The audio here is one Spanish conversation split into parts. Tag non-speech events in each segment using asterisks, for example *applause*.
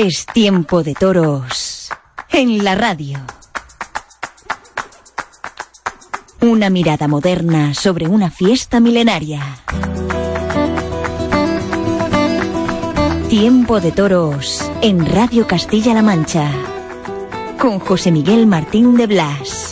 Es tiempo de toros en la radio. Una mirada moderna sobre una fiesta milenaria. Tiempo de toros en Radio Castilla-La Mancha. Con José Miguel Martín de Blas.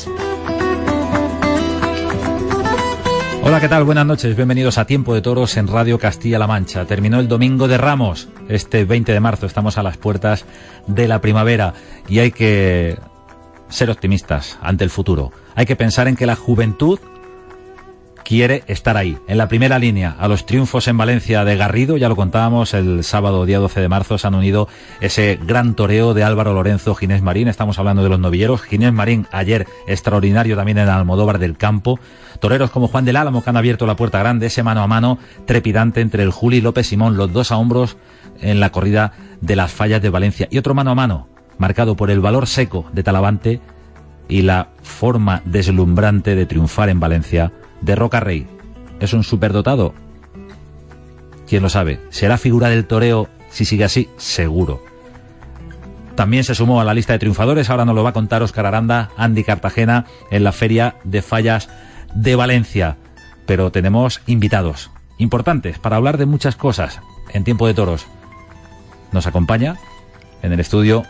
Hola, ¿qué tal? Buenas noches. Bienvenidos a Tiempo de Toros en Radio Castilla-La Mancha. Terminó el domingo de Ramos, este 20 de marzo. Estamos a las puertas de la primavera y hay que ser optimistas ante el futuro. Hay que pensar en que la juventud quiere estar ahí, en la primera línea. A los triunfos en Valencia de Garrido, ya lo contábamos el sábado día 12 de marzo, se han unido ese gran toreo de Álvaro Lorenzo, Ginés Marín. Estamos hablando de los novilleros. Ginés Marín ayer extraordinario también en Almodóvar del Campo. Toreros como Juan del Álamo que han abierto la puerta grande, ese mano a mano trepidante entre el Juli López Simón, los dos a hombros en la corrida de las fallas de Valencia. Y otro mano a mano, marcado por el valor seco de Talavante y la forma deslumbrante de triunfar en Valencia de Roca Rey. ¿Es un superdotado? ¿Quién lo sabe? ¿Será figura del toreo si sigue así? Seguro. También se sumó a la lista de triunfadores, ahora nos lo va a contar Oscar Aranda, Andy Cartagena, en la Feria de Fallas de Valencia. Pero tenemos invitados importantes para hablar de muchas cosas en tiempo de toros. Nos acompaña en el estudio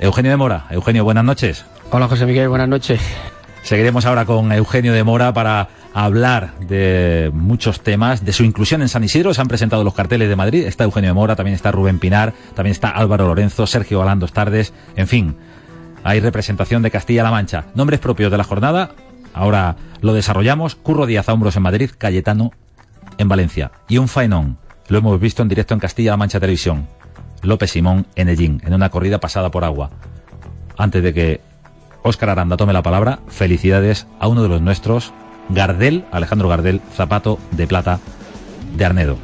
Eugenio de Mora. Eugenio, buenas noches. Hola José Miguel, buenas noches. Seguiremos ahora con Eugenio de Mora para hablar de muchos temas, de su inclusión en San Isidro. Se han presentado los carteles de Madrid. Está Eugenio Mora, también está Rubén Pinar, también está Álvaro Lorenzo, Sergio Galán dos tardes. En fin, hay representación de Castilla-La Mancha. Nombres propios de la jornada. Ahora lo desarrollamos. Curro Díaz hombros en Madrid, Cayetano en Valencia. Y un faenón. Lo hemos visto en directo en Castilla-La Mancha Televisión. López Simón en Ellín, en una corrida pasada por agua. Antes de que Óscar Aranda tome la palabra, felicidades a uno de los nuestros, Gardel, Alejandro Gardel, zapato de plata de Arnedo.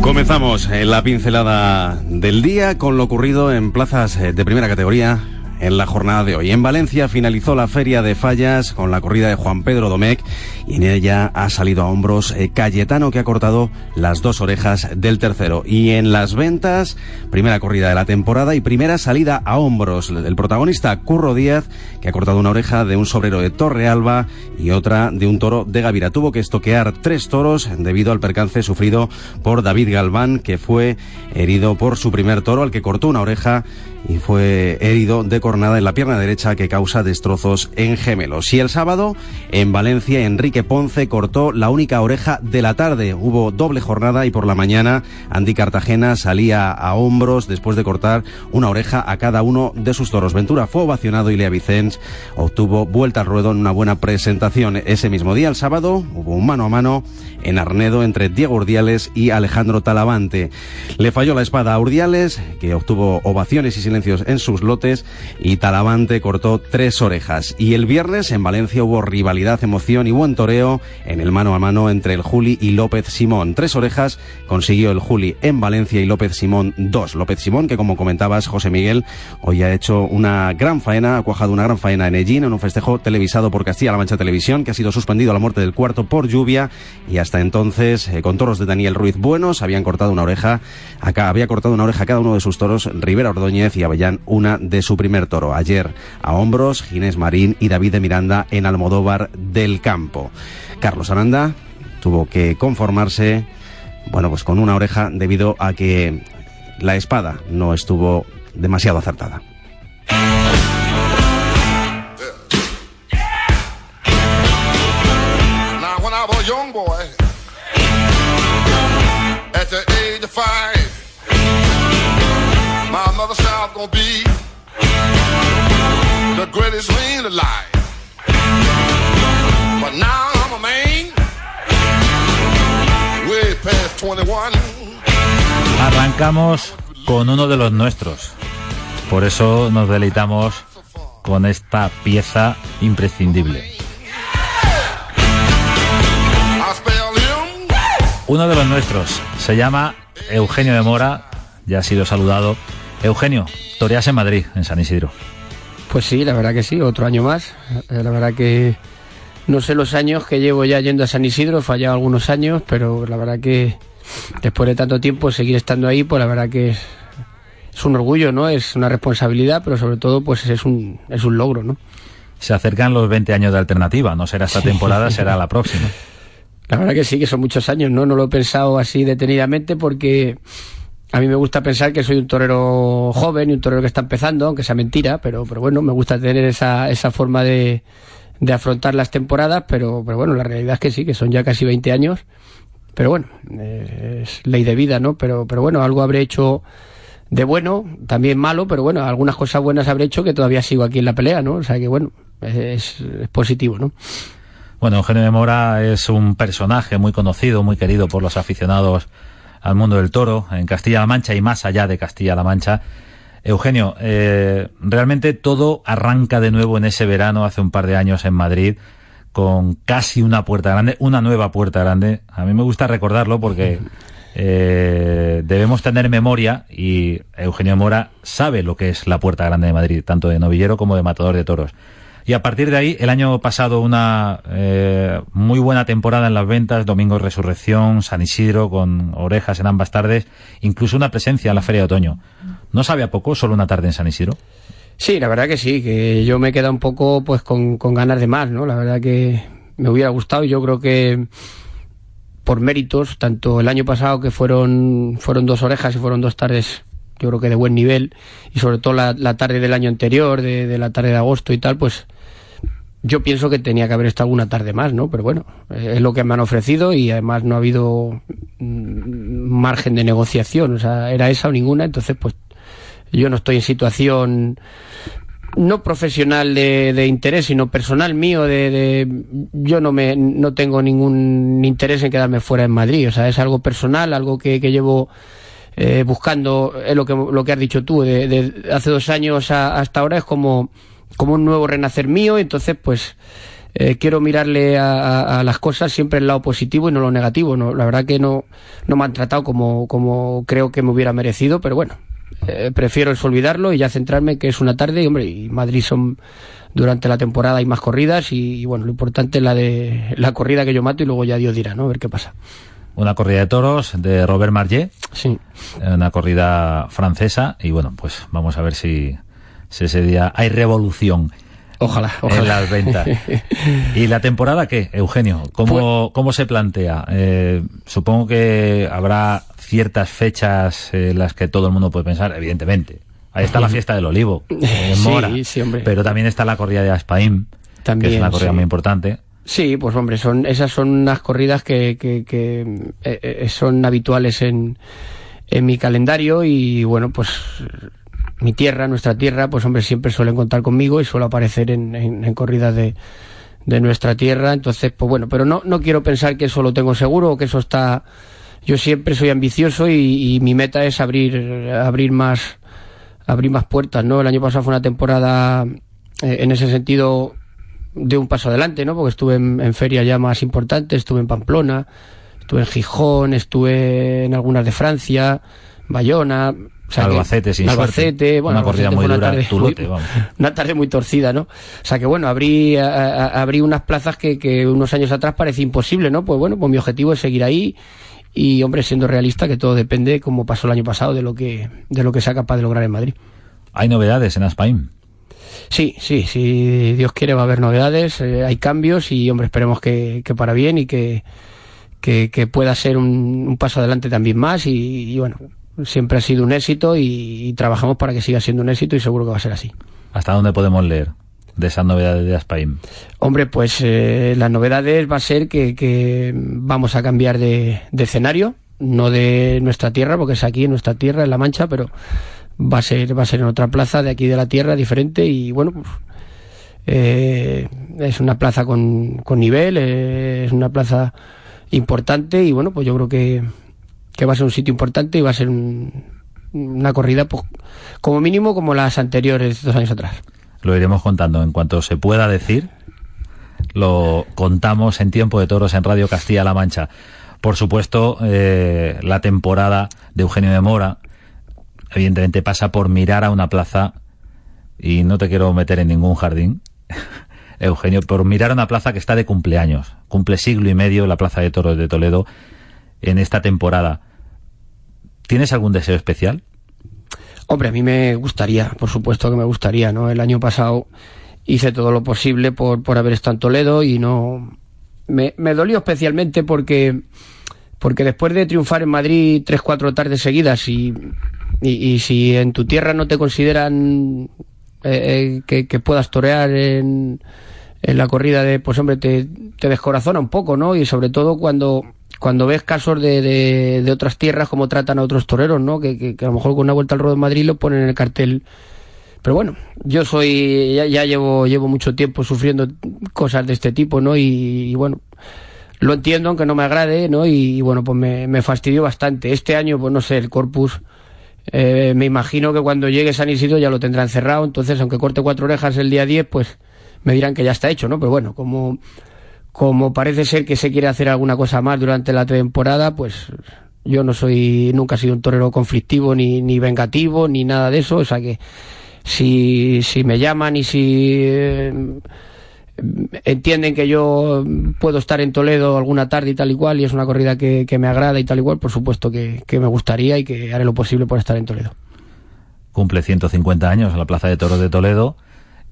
Comenzamos en la pincelada del día con lo ocurrido en plazas eh, de primera categoría en la jornada de hoy. En Valencia finalizó la feria de fallas con la corrida de Juan Pedro Domecq y en ella ha salido a hombros eh, Cayetano que ha cortado las dos orejas del tercero. Y en las ventas, primera corrida de la temporada y primera salida a hombros. El protagonista Curro Díaz que ha cortado una oreja de un sobrero de Torre Alba y otra de un toro de Gavira. Tuvo que estoquear tres toros debido al percance sufrido por David Galván que fue herido por su primer toro al que cortó una oreja y fue herido de cornada en la pierna derecha que causa destrozos en gemelos. Y el sábado, en Valencia, Enrique Ponce cortó la única oreja de la tarde. Hubo doble jornada y por la mañana Andy Cartagena salía a hombros después de cortar una oreja a cada uno de sus toros. Ventura fue ovacionado y Lea Vicens obtuvo vuelta al ruedo en una buena presentación. Ese mismo día, el sábado, hubo un mano a mano en Arnedo entre Diego Urdiales y Alejandro Talavante. Le falló la espada a Urdiales, que obtuvo ovaciones y silencios en sus lotes, y Talavante cortó tres orejas. Y el viernes en Valencia hubo rivalidad, emoción y buen en el mano a mano entre el Juli y López Simón. Tres orejas consiguió el Juli en Valencia y López Simón dos. López Simón, que como comentabas, José Miguel, hoy ha hecho una gran faena, ha cuajado una gran faena en Ellín, en un festejo televisado por Castilla-La Mancha Televisión, que ha sido suspendido a la muerte del cuarto por lluvia, y hasta entonces, eh, con toros de Daniel Ruiz Buenos, habían cortado una oreja, acá había cortado una oreja a cada uno de sus toros, Rivera Ordóñez y Avellán una de su primer toro. Ayer a hombros, Ginés Marín y David de Miranda en Almodóvar del Campo. Carlos Aranda tuvo que conformarse, bueno, pues con una oreja debido a que la espada no estuvo demasiado acertada. The age of five, Arrancamos con uno de los nuestros. Por eso nos deleitamos con esta pieza imprescindible. Uno de los nuestros se llama Eugenio de Mora, ya ha sido saludado. Eugenio, toreas en Madrid, en San Isidro. Pues sí, la verdad que sí, otro año más. Eh, La verdad que no sé los años que llevo ya yendo a San Isidro, he fallado algunos años, pero la verdad que después de tanto tiempo seguir estando ahí, pues la verdad que es, es un orgullo, ¿no? Es una responsabilidad, pero sobre todo pues es un, es un logro, ¿no? Se acercan los 20 años de alternativa, no será esta temporada, será la próxima. *laughs* La verdad que sí, que son muchos años, ¿no? No lo he pensado así detenidamente porque a mí me gusta pensar que soy un torero joven y un torero que está empezando, aunque sea mentira, pero, pero bueno, me gusta tener esa, esa forma de, de afrontar las temporadas, pero, pero bueno, la realidad es que sí, que son ya casi 20 años. Pero bueno, eh, es ley de vida, ¿no? Pero, pero bueno, algo habré hecho de bueno, también malo, pero bueno, algunas cosas buenas habré hecho que todavía sigo aquí en la pelea, ¿no? O sea que bueno, es, positivo, ¿no? Bueno, Eugenio de Mora es un personaje muy conocido, muy querido por los aficionados al mundo del toro en Castilla-La Mancha y más allá de Castilla-La Mancha. Eugenio, eh, realmente todo arranca de nuevo en ese verano hace un par de años en Madrid con casi una puerta grande, una nueva puerta grande. A mí me gusta recordarlo porque *laughs* eh, debemos tener memoria y Eugenio Mora sabe lo que es la puerta grande de Madrid, tanto de novillero como de matador de toros. Y a partir de ahí, el año pasado una eh, muy buena temporada en las ventas, Domingo Resurrección, San Isidro, con orejas en ambas tardes, incluso una presencia en la Feria de Otoño. ¿No sabe a poco solo una tarde en San Isidro? Sí, la verdad que sí, que yo me he quedado un poco pues con, ganas de más, ¿no? La verdad que me hubiera gustado y yo creo que por méritos, tanto el año pasado que fueron, fueron dos orejas y fueron dos tardes, yo creo que de buen nivel, y sobre todo la, la tarde del año anterior, de, de la tarde de agosto y tal, pues yo pienso que tenía que haber estado una tarde más, ¿no? Pero bueno, eh, es lo que me han ofrecido y además no ha habido mm, margen de negociación, o sea, era esa o ninguna, entonces pues yo no estoy en situación no profesional de, de interés, sino personal mío, de, de- yo no me no tengo ningún interés en quedarme fuera en Madrid, o sea, es algo personal, algo que, que llevo eh, buscando, es lo que, lo que has dicho tú, de, hace dos años a- hasta ahora es como, como un nuevo renacer mío, entonces pues eh, quiero mirarle a las cosas siempre el lado positivo y no lo negativo, no, la verdad que no, no me han tratado como, como creo que me hubiera merecido, pero bueno, eh, prefiero eso olvidarlo y ya centrarme en que es una tarde y hombre, y Madrid son durante la temporada hay más corridas y, y, bueno, lo importante es la de la corrida que yo mato y luego ya Dios dirá, ¿no? A ver qué pasa. Una corrida de toros de Robert Marllet, Sí. una corrida francesa, y bueno, pues vamos a ver si, si ese día hay revolución. Ojalá, en ojalá. las ventas. *laughs* ¿Y la temporada qué, Eugenio? ¿Cómo, cómo se plantea? Eh, supongo que habrá ciertas fechas en las que todo el mundo puede pensar, evidentemente. Ahí está la fiesta del olivo, *laughs* en Sí, Mora, sí, hombre. pero también está la corrida de Aspaim, que es También, una corrida sí. muy importante. Sí, pues hombre, son esas son unas corridas que, que, que, eh, eh, son habituales en, en mi calendario y bueno, pues mi tierra, nuestra tierra, pues hombre, siempre suelen contar conmigo y suelo aparecer en, en, en corridas de, de nuestra tierra. Entonces, pues bueno, pero no, no quiero pensar que eso lo tengo seguro o que eso está... Yo siempre soy ambicioso y, y mi meta es abrir, abrir más, abrir más puertas, ¿no? El año pasado fue una temporada eh, en ese sentido de un paso adelante, ¿no? Porque estuve en, en ferias ya más importantes, estuve en Pamplona, estuve en Gijón, estuve en algunas de Francia, Bayona, o sea que- Albacete, sin Albacete, suerte. bueno, Una Albacete muy dura, tarde Tulote, muy- vamos. *laughs* una tarde muy torcida, ¿no? O sea que bueno, abrí, a- a- abrí unas plazas que, que unos años atrás parecía imposible, ¿no? Pues bueno, pues mi objetivo es seguir ahí y, hombre, siendo realista, que todo depende, como pasó el año pasado, de lo que, de lo que sea capaz de lograr en Madrid. Hay novedades en Aspaim. Sí, sí, si Dios quiere va a haber novedades, eh, hay cambios y hombre, esperemos que, que para bien y que, que, que pueda ser un, un paso adelante también más y, y, bueno, siempre ha sido un éxito y, y trabajamos para que siga siendo un éxito y seguro que va a ser así. ¿Hasta dónde podemos leer de esas novedades de Aspaim? Hombre, pues eh, las novedades va a ser que, que vamos a cambiar de, escenario, no de nuestra tierra, porque es aquí en nuestra tierra, en La Mancha, pero va a ser, va a ser en otra plaza de aquí de la tierra, diferente, y bueno, pues, Eh, es una plaza con, con nivel, eh, es una plaza importante y bueno, pues yo creo que, que va a ser un sitio importante y va a ser un- una corrida, pues, como mínimo, como las anteriores dos años atrás. Lo iremos contando en cuanto se pueda decir. Lo contamos en tiempo de toros en Radio Castilla-La Mancha. Por supuesto, eh, la temporada de Eugenio de Mora, evidentemente pasa por mirar a una plaza, y no te quiero meter en ningún jardín, *laughs* Eugenio, por mirar a una plaza que está de cumpleaños. Cumple siglo y medio la Plaza de Toros de Toledo en esta temporada. ¿Tienes algún deseo especial? Hombre, a mí me gustaría, por supuesto que me gustaría, ¿no? El año pasado hice todo lo posible por, por haber estado en Toledo y no... Me, me dolió especialmente porque, porque después de triunfar en Madrid tres, cuatro tardes seguidas y, y, si en tu tierra no te consideran eh, eh, que, que puedas torear en, en la corrida de, pues hombre, te, te descorazona un poco, ¿no? Y sobre todo cuando, cuando ves casos de, de, otras tierras, como tratan a otros toreros, ¿no? Que, que, a lo mejor con una vuelta al ruedo de Madrid lo ponen en el cartel. Pero bueno, yo soy, ya, ya llevo, llevo mucho tiempo sufriendo cosas de este tipo, ¿no? Y, bueno, lo entiendo, aunque no me agrade, ¿no? Y, y bueno, pues me, me fastidió bastante. Este año, pues no sé, el Corpus, eh, me imagino que cuando llegue San Isidro ya lo tendrán cerrado, entonces aunque corte cuatro orejas el día 10, pues me dirán que ya está hecho, ¿no? Pero bueno, como, como parece ser que se quiere hacer alguna cosa más durante la temporada, pues yo no soy, nunca he sido un torero conflictivo, ni, ni vengativo, ni nada de eso, o sea que si, si me llaman y si eh, entienden que yo puedo estar en Toledo alguna tarde y tal y cual, y es una corrida que, que me agrada y tal y cual, por supuesto que, que me gustaría y que haré lo posible por estar en Toledo. Cumple 150 años en la Plaza de Toros de Toledo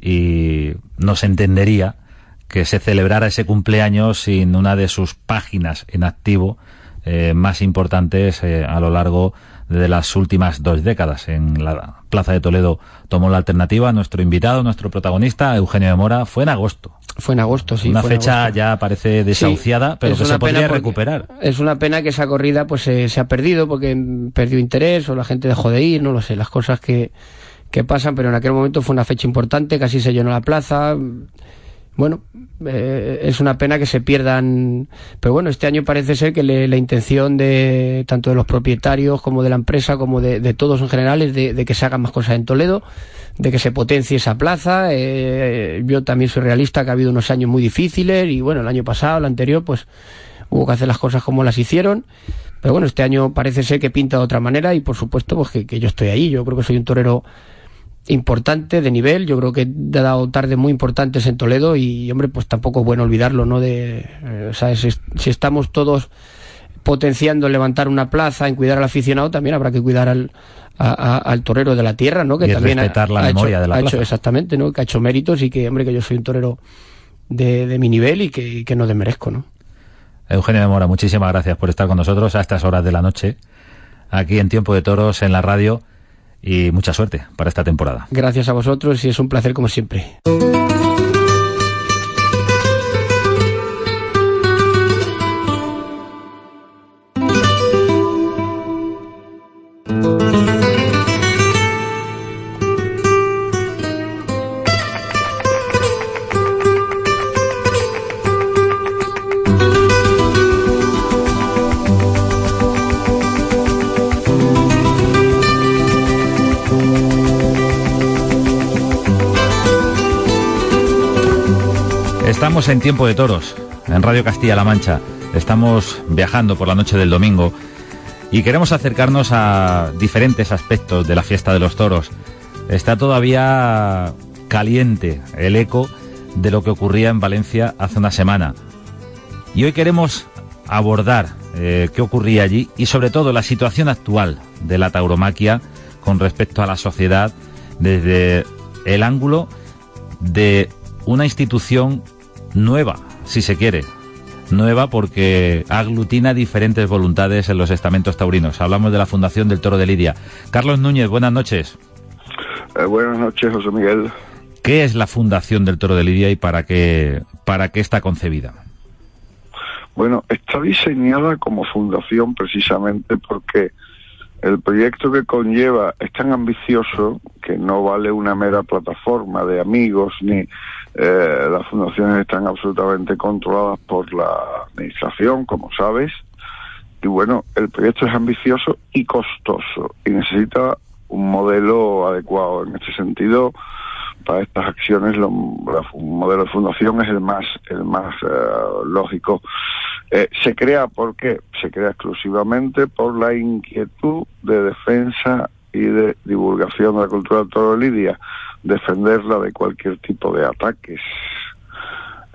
y no se entendería que se celebrara ese cumpleaños sin una de sus páginas en activo eh, más importantes eh, a lo largo de las últimas dos décadas. En la Plaza de Toledo tomó la alternativa nuestro invitado, nuestro protagonista, Eugenio de Mora, fue en agosto. Fue en agosto, sí. una fue fecha ya parece desahuciada, Sí, pero que se podría recuperar. Es una pena que esa corrida pues se, se ha perdido porque perdió interés o la gente dejó de ir, no lo sé, las cosas que, que pasan, pero en aquel momento fue una fecha importante, casi se llenó la plaza. Bueno, eh, es una pena que se pierdan, pero bueno, este año parece ser que le- la intención de tanto de los propietarios como de la empresa como de, de todos en general es de, que se hagan más cosas en Toledo, de que se potencie esa plaza. Eh, yo también soy realista que ha habido unos años muy difíciles y bueno, el año pasado, el anterior, pues hubo que hacer las cosas como las hicieron. Pero bueno, este año parece ser que pinta de otra manera y por supuesto pues que yo estoy ahí. Yo creo que soy un torero importante de nivel. Yo creo que he dado tardes muy importantes en Toledo y, hombre, pues tampoco es bueno olvidarlo, ¿no? De, eh, o sea, si, si estamos todos potenciando en levantar una plaza, en cuidar al aficionado, también habrá que cuidar al, a- a- al torero de la tierra, ¿no? Que Y también respetar la hecho- memoria de la ha plaza. hecho exactamente, ¿no? Que ha hecho méritos y que, hombre, que yo soy un torero de, de mi nivel y que, y que no desmerezco, ¿no? Eugenio de Mora, muchísimas gracias por estar con nosotros a estas horas de la noche, aquí en Tiempo de Toros, en la radio, y mucha suerte para esta temporada. Gracias a vosotros y es un placer como siempre. En Tiempo de Toros, en Radio Castilla-La Mancha. Estamos viajando por la noche del domingo y queremos acercarnos a diferentes aspectos de la fiesta de los toros. Está todavía caliente el eco de lo que ocurría en Valencia hace una semana. Y hoy queremos abordar eh, qué ocurría allí y sobre todo la situación actual de la tauromaquia con respecto a la sociedad desde el ángulo de una institución nueva, si se quiere. Nueva porque aglutina diferentes voluntades en los estamentos taurinos. Hablamos de la Fundación del Toro de Lidia. Carlos Núñez, buenas noches. Eh, buenas noches, José Miguel. ¿Qué es la Fundación del Toro de Lidia y para qué, para qué está concebida? Bueno, está diseñada como fundación precisamente porque el proyecto que conlleva es tan ambicioso que no vale una mera plataforma de amigos ni eh, las fundaciones están absolutamente controladas por la administración, como sabes. Y bueno, el proyecto es ambicioso y costoso y necesita un modelo adecuado. En este sentido, para estas acciones lo, un modelo de fundación es el más el más eh, lógico eh, se crea por qué se crea exclusivamente por la inquietud de defensa y de divulgación de la cultura del toro de Lidia defenderla de cualquier tipo de ataques.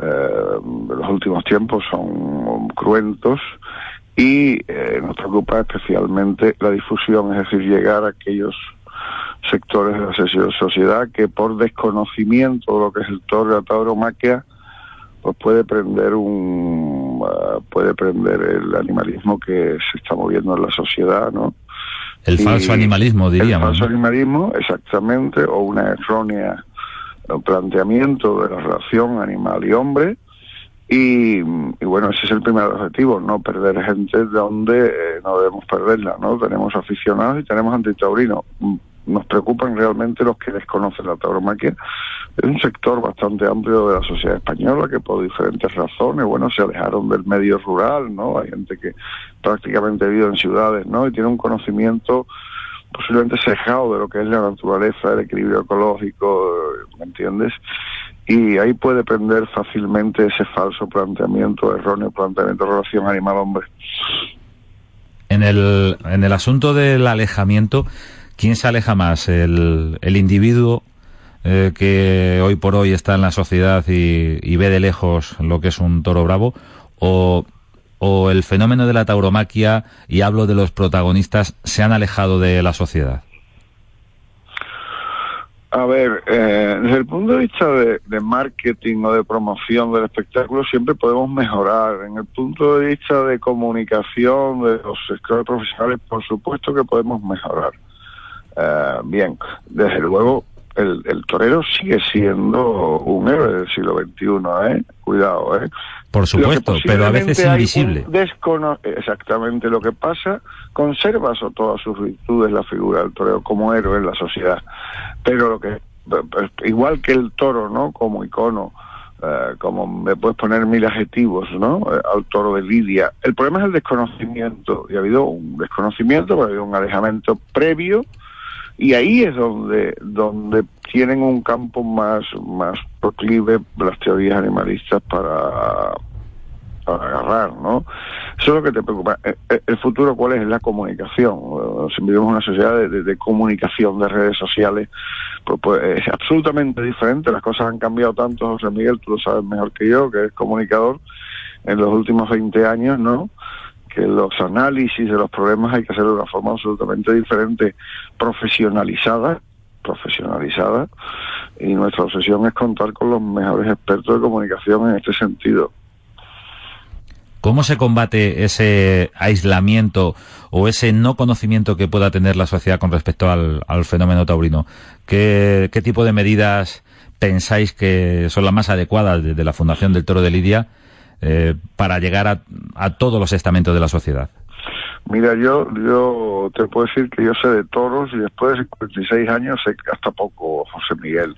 Eh, los últimos tiempos son cruentos y nos preocupa especialmente la difusión, es decir, llegar a aquellos sectores de la sociedad que por desconocimiento de lo que es el toro la tauromaquia pues puede prender un uh, puede prender el animalismo que se está moviendo en la sociedad no el falso animalismo diríamos el falso animalismo exactamente o una errónea planteamiento de la relación animal y hombre. Y, y, bueno, ese es el primer objetivo, no perder gente donde eh, no debemos perderla, ¿no? Tenemos aficionados y tenemos antitaurinos nos preocupan realmente los que desconocen la tauromaquia. Es un sector bastante amplio de la sociedad española que por diferentes razones, bueno, se alejaron del medio rural, ¿no? Hay gente que prácticamente vive en ciudades, ¿no? Y tiene un conocimiento posiblemente cejado de lo que es la naturaleza, el equilibrio ecológico, ¿me entiendes? Y ahí puede prender fácilmente ese falso planteamiento, erróneo planteamiento de relación animal-hombre. En el, en el asunto del alejamiento, ¿Quién se aleja más? ¿El, individuo eh, que hoy por hoy está en la sociedad y, ve de lejos lo que es un toro bravo? ¿O, el fenómeno de la tauromaquia, y hablo de los protagonistas, se han alejado de la sociedad? A ver, eh, desde el punto de vista de, de, marketing o de promoción del espectáculo siempre podemos mejorar. En el punto de vista de comunicación de los sectores profesionales, por supuesto que podemos mejorar. Eh, bien, desde luego el, el, torero sigue siendo un héroe del siglo XXI, ¿eh? Cuidado, ¿eh? Por supuesto, pero a veces invisible. Exactamente lo que pasa, conserva todas sus virtudes la figura del torero como héroe en la sociedad. Pero lo que, igual que el toro, ¿no? Como icono, eh, como me puedes poner mil adjetivos, ¿no? Eh, al toro de Lidia. El problema es el desconocimiento, y ha habido un desconocimiento, ha habido un alejamiento previo, y ahí es donde donde tienen un campo más más proclive las teorías animalistas para, para agarrar, ¿no? Eso es lo que te preocupa. Eh, eh, ¿El futuro cuál es? La comunicación. Si vivimos una sociedad de, comunicación, de redes sociales, pues, pues, es absolutamente diferente. Las cosas han cambiado tanto, José Miguel, tú lo sabes mejor que yo, que es comunicador, en los últimos 20 años, ¿no? que los análisis de los problemas hay que hacerlo de una forma absolutamente diferente, profesionalizada, profesionalizada, y nuestra obsesión es contar con los mejores expertos de comunicación en este sentido. ¿Cómo se combate ese aislamiento o ese no conocimiento que pueda tener la sociedad con respecto al, fenómeno taurino? ¿Qué, tipo de medidas pensáis que son las más adecuadas desde la Fundación del Toro de Lidia eh, para llegar a, a, todos los estamentos de la sociedad? Mira, yo yo te puedo decir que yo sé de toros y después de 56 años sé hasta poco, José Miguel.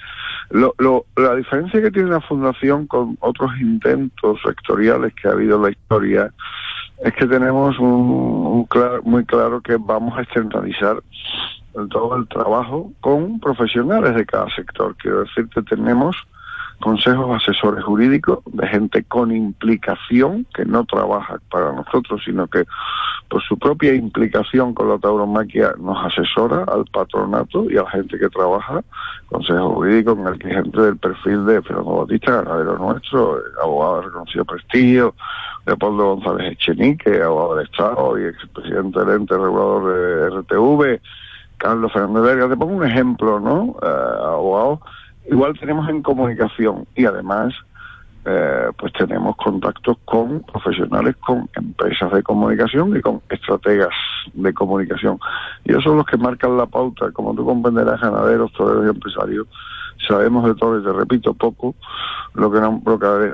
Lo, lo, la diferencia que tiene la Fundación con otros intentos sectoriales que ha habido en la historia es que tenemos un, muy claro que vamos a externalizar todo el trabajo con profesionales de cada sector. Quiero decir que tenemos consejos asesores jurídicos de gente con implicación que no trabaja para nosotros, sino que por su propia implicación con la tauromaquia nos asesora al patronato y a la gente que trabaja, consejo jurídico con el que gente del perfil de Fernando Bautista, ganadero nuestro, abogado de reconocido prestigio, Leopoldo González Echenique, abogado del Estado y expresidente del ente regulador de RTV, Carlos Fernández Verga, te pongo un ejemplo, ¿no? Eh, abogado Igual tenemos en comunicación y además eh, pues tenemos contactos con profesionales, con empresas de comunicación y con estrategas de comunicación. Y esos son los que marcan la pauta. Como tú comprenderás, ganaderos, toreros y empresarios, sabemos de todo y te repito poco, lo que,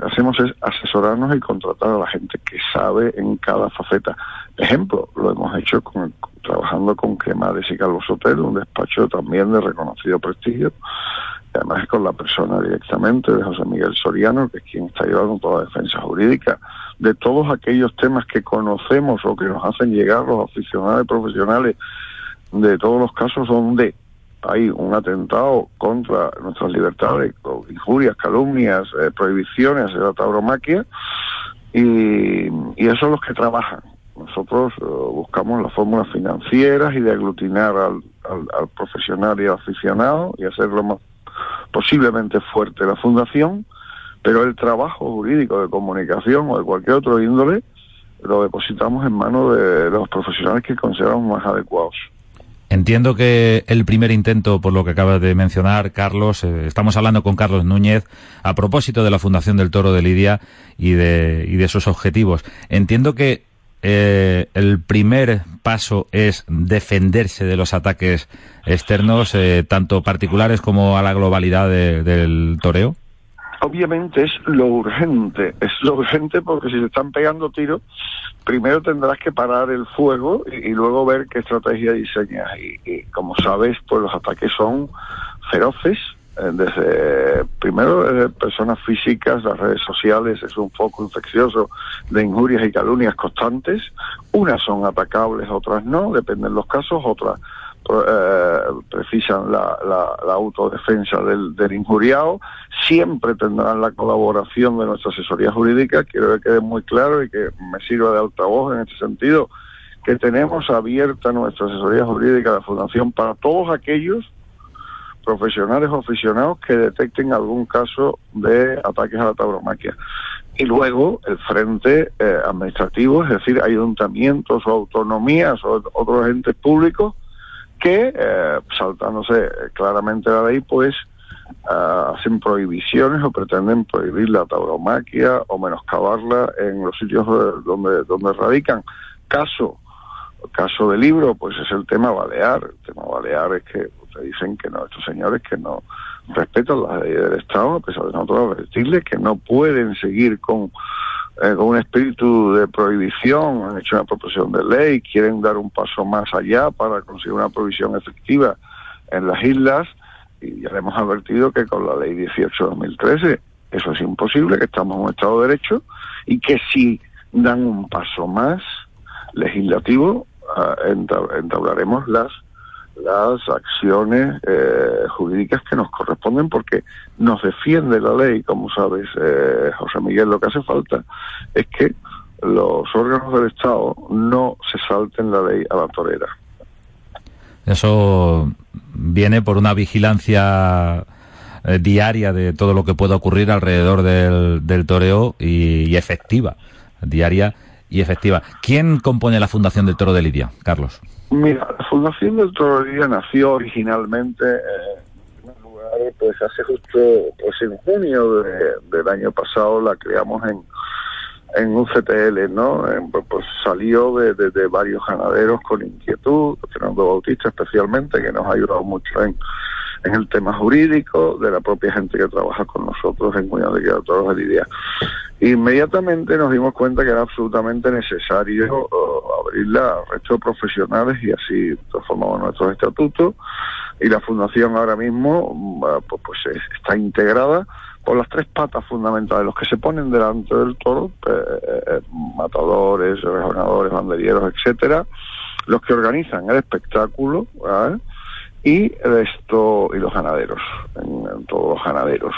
hacemos es asesorarnos y contratar a la gente que sabe en cada faceta. Ejemplo, lo hemos hecho con, trabajando con Cremades y Calvo Sotelo, un despacho también de reconocido prestigio, además con la persona directamente de José Miguel Soriano, que es quien está llevando toda la defensa jurídica, de todos aquellos temas que conocemos o que nos hacen llegar los aficionados y profesionales de todos los casos donde hay un atentado contra nuestras libertades, injurias, calumnias, eh, prohibiciones de la tauromaquia, y, y esos son los que trabajan. Nosotros eh, buscamos las fórmulas financieras y de aglutinar al, al- al profesional y al aficionado y hacerlo más posiblemente fuerte la fundación, pero el trabajo jurídico de comunicación o de cualquier otro índole lo depositamos en manos de los profesionales que consideramos más adecuados. Entiendo que el primer intento, por lo que acabas de mencionar, Carlos, eh, estamos hablando con Carlos Núñez a propósito de la Fundación del Toro de Lidia y de, y de sus objetivos. Entiendo que eh, el primer paso es defenderse de los ataques externos, eh, tanto particulares como a la globalidad de- del toreo. Obviamente es lo urgente, es lo urgente porque si se están pegando tiros, primero tendrás que parar el fuego y, luego ver qué estrategia diseñas. Y, y como sabes, pues los ataques son feroces, desde primero desde personas físicas, las redes sociales es un foco infeccioso de injurias y calumnias constantes. Unas son atacables, otras no, dependen los casos, otras eh, precisan la, la- la autodefensa del, del injuriado, siempre tendrán la colaboración de nuestra asesoría jurídica, quiero que quede muy claro y que me sirva de altavoz en este sentido, que tenemos abierta nuestra asesoría jurídica de la Fundación para todos aquellos profesionales o aficionados que detecten algún caso de ataques a la tauromaquia. Y luego el frente eh, administrativo, es decir, ayuntamientos o autonomías o otros entes públicos que, eh, saltándose claramente la ley, pues ah, hacen prohibiciones o pretenden prohibir la tauromaquia o menoscabarla en los sitios eh, donde, donde radican. Caso caso de libro, pues es el tema balear. El tema balear es que dicen que no, estos señores que no respetan las leyes del Estado, a pesar de nosotros advertirles que no pueden seguir con, eh, con un espíritu de prohibición, han hecho una proposición de ley, quieren dar un paso más allá para conseguir una provisión efectiva en las islas, y ya le hemos advertido que con la ley 18-2013 eso es imposible, que estamos en un Estado de Derecho, y que si dan un paso más legislativo, ah, enta- entablaremos las las acciones eh, jurídicas que nos corresponden porque nos defiende la ley, como sabes, eh, José Miguel, lo que hace falta es que los órganos del Estado no se salten la ley a la torera. Eso viene por una vigilancia eh, diaria de todo lo que pueda ocurrir alrededor del, del toreo y, y efectiva, diaria y efectiva. ¿Quién compone la Fundación del Toro de Lidia, Carlos? Mira, la Fundación del Lidia nació originalmente, eh, en lugar, pues hace justo, pues en junio de- del año pasado la creamos en, en un CTL, ¿no? Pues, pues salió de- de varios ganaderos con inquietud, Fernando Bautista especialmente, que nos ha ayudado mucho en, en el tema jurídico, de la propia gente que trabaja con nosotros en Unión de Criadores de Lidia. Inmediatamente nos dimos cuenta que era absolutamente necesario uh, abrirla al resto de profesionales y así transformamos nuestros estatutos y la fundación ahora mismo uh, pues, pues, es- está integrada por las tres patas fundamentales, los que se ponen delante del toro, eh, eh, matadores, rejonadores, banderilleros, etcétera, los que organizan el espectáculo, ¿vale? Y esto y los ganaderos, en- todos los ganaderos.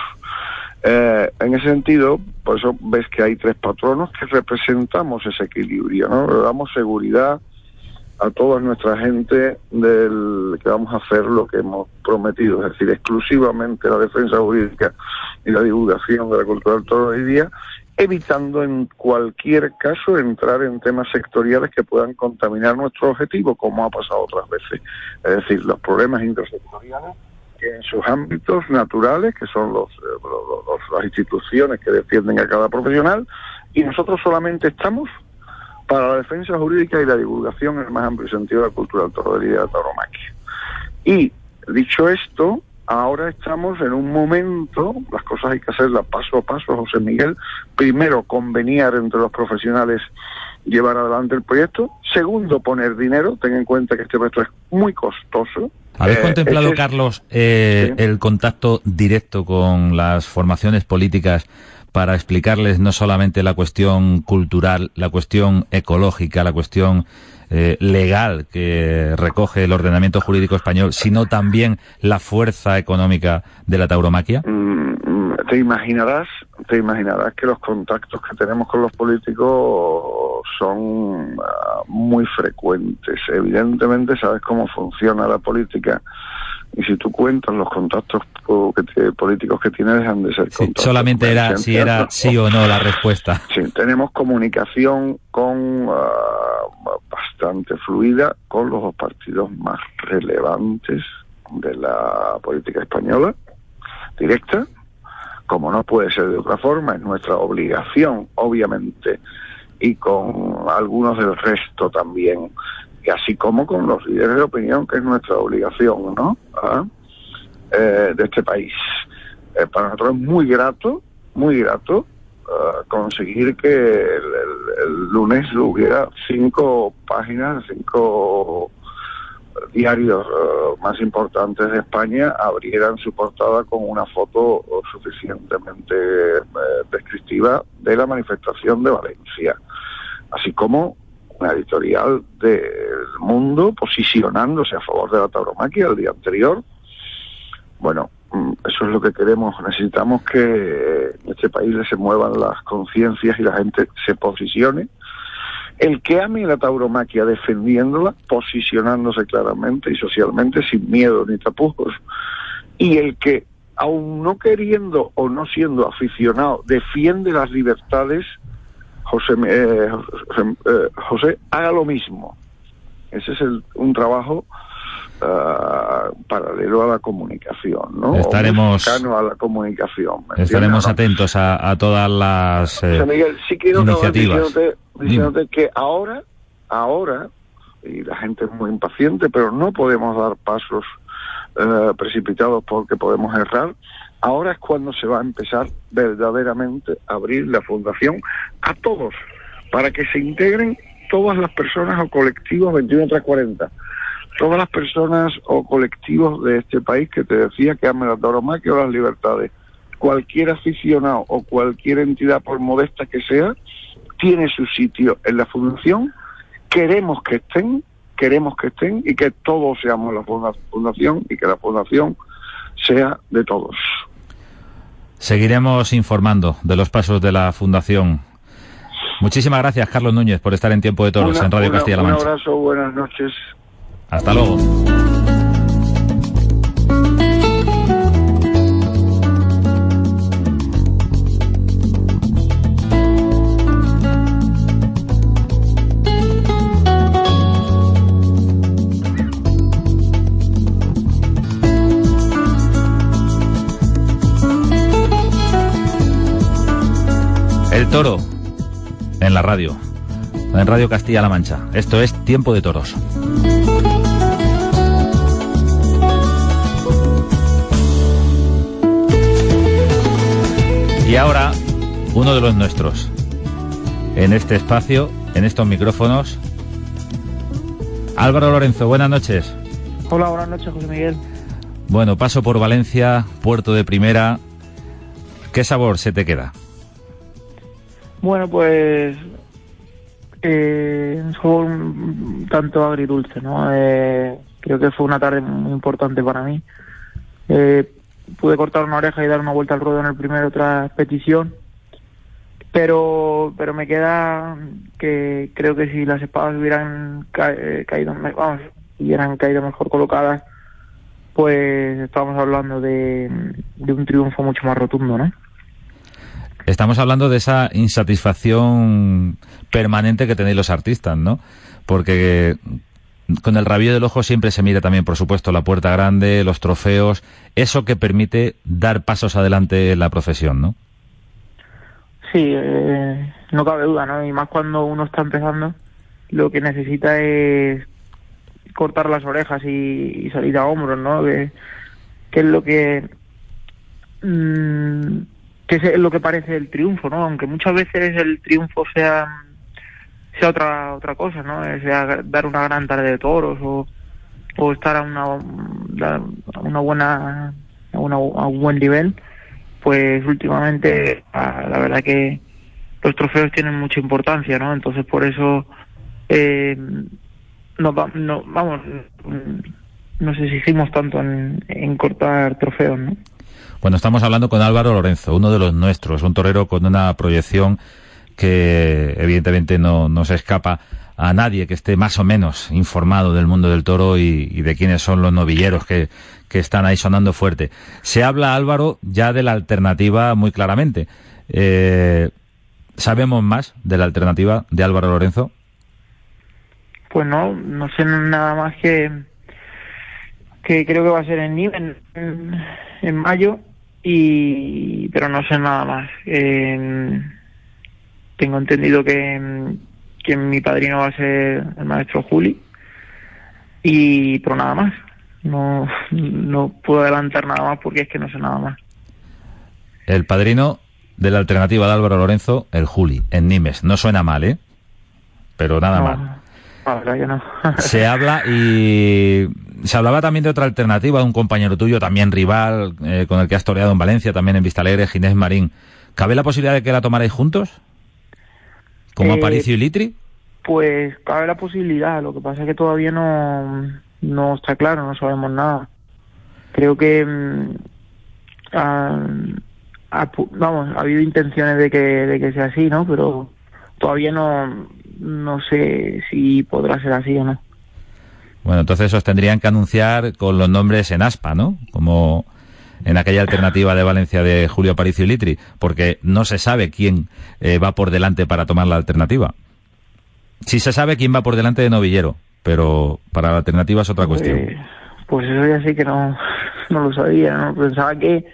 Eh, en ese sentido, por eso ves que hay tres patronos que representamos ese equilibrio, ¿no? Le damos seguridad a toda nuestra gente del que vamos a hacer lo que hemos prometido, es decir, exclusivamente la defensa jurídica y la divulgación de la cultura del toro hoy día, evitando en cualquier caso entrar en temas sectoriales que puedan contaminar nuestro objetivo, como ha pasado otras veces. Es decir, los problemas intersectoriales que en sus ámbitos naturales, que son los, eh, las instituciones que defienden a cada profesional, y nosotros solamente estamos para la defensa jurídica y la divulgación en el más amplio sentido de la cultura de la tauromaquia. Y dicho esto, ahora estamos en un momento, las cosas hay que hacerlas paso a paso, José Miguel. Primero, conveniar entre los profesionales llevar adelante el proyecto. Segundo, poner dinero. Ten en cuenta que este proyecto es muy costoso. ¿Habéis Eh, contemplado, es- Carlos, eh, Sí. el contacto directo con las formaciones políticas para explicarles no solamente la cuestión cultural, la cuestión ecológica, la cuestión eh, legal que recoge el ordenamiento jurídico español, sino también la fuerza económica de la tauromaquia? Mm, mm, te imaginarás, te imaginarás que los contactos que tenemos con los políticos son ah, muy frecuentes. Evidentemente sabes cómo funciona la política y si tú cuentas los contactos po- que te- políticos que tienes dejan de ser Sí, solamente era si era sí o no la respuesta. *laughs* Sí, tenemos comunicación con ah, bastante fluida con los dos partidos más relevantes de la política española, directa, como no puede ser de otra forma, es nuestra obligación, obviamente, y con algunos del resto también, y así como con los líderes de opinión, que es nuestra obligación, ¿no? Ah, eh, de este país. Eh, para nosotros es muy grato, muy grato, ah, conseguir que el, lunes hubiera cinco páginas, cinco diarios eh, más importantes de España abrieran su portada con una foto suficientemente eh, descriptiva de la manifestación de Valencia, así como una editorial del mundo posicionándose a favor de la tauromaquia el día anterior. Bueno, mm, eso es lo que queremos. Necesitamos que en este país se muevan las conciencias y la gente se posicione. El que ame la tauromaquia defendiéndola, posicionándose claramente y socialmente, sin miedo ni tapujos. Y el que, aun no queriendo o no siendo aficionado, defiende las libertades, José, eh, José, eh, José, haga lo mismo. Ese es el- un trabajo ah, paralelo a la comunicación, ¿no? Estaremos- cercano a la comunicación. ¿me Estaremos no? atentos a, a todas las eh, Miguel, sí quiero iniciativas. diciéndote, diciéndote que ahora, ahora, y la gente es muy impaciente, pero no podemos dar pasos eh, precipitados porque podemos errar. Ahora es cuando se va a empezar verdaderamente a abrir la fundación a todos, para que se integren todas las personas o colectivos 21 tras 40 todas las personas o colectivos de este país que te decía que amen la tauromaquia o las libertades. Cualquier aficionado o cualquier entidad, por modesta que sea, tiene su sitio en la fundación. Queremos que estén, queremos que estén y que todos seamos la funda- fundación y que la fundación sea de todos. Seguiremos informando de los pasos de la Fundación. Muchísimas gracias, Carlos Núñez, por estar en Tiempo de Toros Una- en Radio Castilla-La Un Mancha. abrazo, buenas noches. Hasta luego. Toro en la radio, en Radio Castilla-La Mancha. Esto es Tiempo de Toros. Y ahora, uno de los nuestros. En este espacio, en estos micrófonos. Álvaro Lorenzo, buenas noches. Hola, buenas noches, José Miguel. Bueno, paso por Valencia, puerto de primera. ¿Qué sabor se te queda? Bueno, pues eh, sabor un tanto agridulce, ¿no? Eh, creo que fue una tarde muy importante para mí. Eh, pude cortar una oreja y dar una vuelta al ruedo en el primero tras petición, pero pero me queda que creo que si las espadas hubieran ca- eh, caído, vamos, hubieran caído mejor colocadas, pues estábamos hablando de un triunfo mucho más rotundo, ¿no? Estamos hablando de esa insatisfacción permanente que tenéis los artistas, ¿no? Porque con el rabillo del ojo siempre se mira también, por supuesto, la puerta grande, los trofeos, eso que permite dar pasos adelante en la profesión, ¿no? Sí, eh, no cabe duda, ¿no? Y más cuando uno está empezando, lo que necesita es cortar las orejas y, salir a hombros, ¿no? Que, es lo que mm, qué es lo que parece el triunfo, ¿no? Aunque muchas veces el triunfo sea sea otra otra cosa, ¿no? Sea dar una gran tarde de toros o, o estar a una una buena a, una, a un buen nivel, pues últimamente a- la verdad que los trofeos tienen mucha importancia, ¿no? Entonces por eso eh, va- no, vamos, nos exigimos tanto en, en cortar trofeos, ¿no? Bueno, estamos hablando con Álvaro Lorenzo, uno de los nuestros, un torero con una proyección que evidentemente no, no se escapa a nadie que esté más o menos informado del mundo del toro y, de quiénes son los novilleros que, que están ahí sonando fuerte. Se habla, Álvaro, ya de la alternativa muy claramente. Eh, ¿Sabemos más de la alternativa de Álvaro Lorenzo? Pues no, no sé nada más que que creo que va a ser en, en, en mayo y pero no sé nada más. Eh, tengo entendido que, que mi padrino va a ser el maestro Juli y pero nada más. No no puedo adelantar nada más porque es que no sé nada más. El padrino de la alternativa de Álvaro Lorenzo, el Juli, en Nimes. No suena mal, ¿eh? Pero nada No, más. Que no. *laughs* Se habla y se hablaba también de otra alternativa, de un compañero tuyo, también rival, eh, con el que has toreado en Valencia, también en Vistalegre, Ginés Marín. ¿Cabe la posibilidad de que la tomarais juntos? ¿Como Eh, Aparicio y Litri? Pues cabe la posibilidad, lo que pasa es que todavía no, no está claro, no sabemos nada. Creo que, ah, vamos, ha habido intenciones de que, de que sea así, ¿no? Pero todavía no, no sé si podrá ser así o no. Bueno, entonces os tendrían que anunciar con los nombres en aspa, ¿no? Como en aquella alternativa de Valencia de Julio Aparicio y Litri, porque no se sabe quién eh, va por delante para tomar la alternativa. Sí se sabe quién va por delante de Novillero, pero para la alternativa es otra cuestión. Eh, pues eso ya sí que no, *laughs* no lo sabía, ¿no? Pensaba que,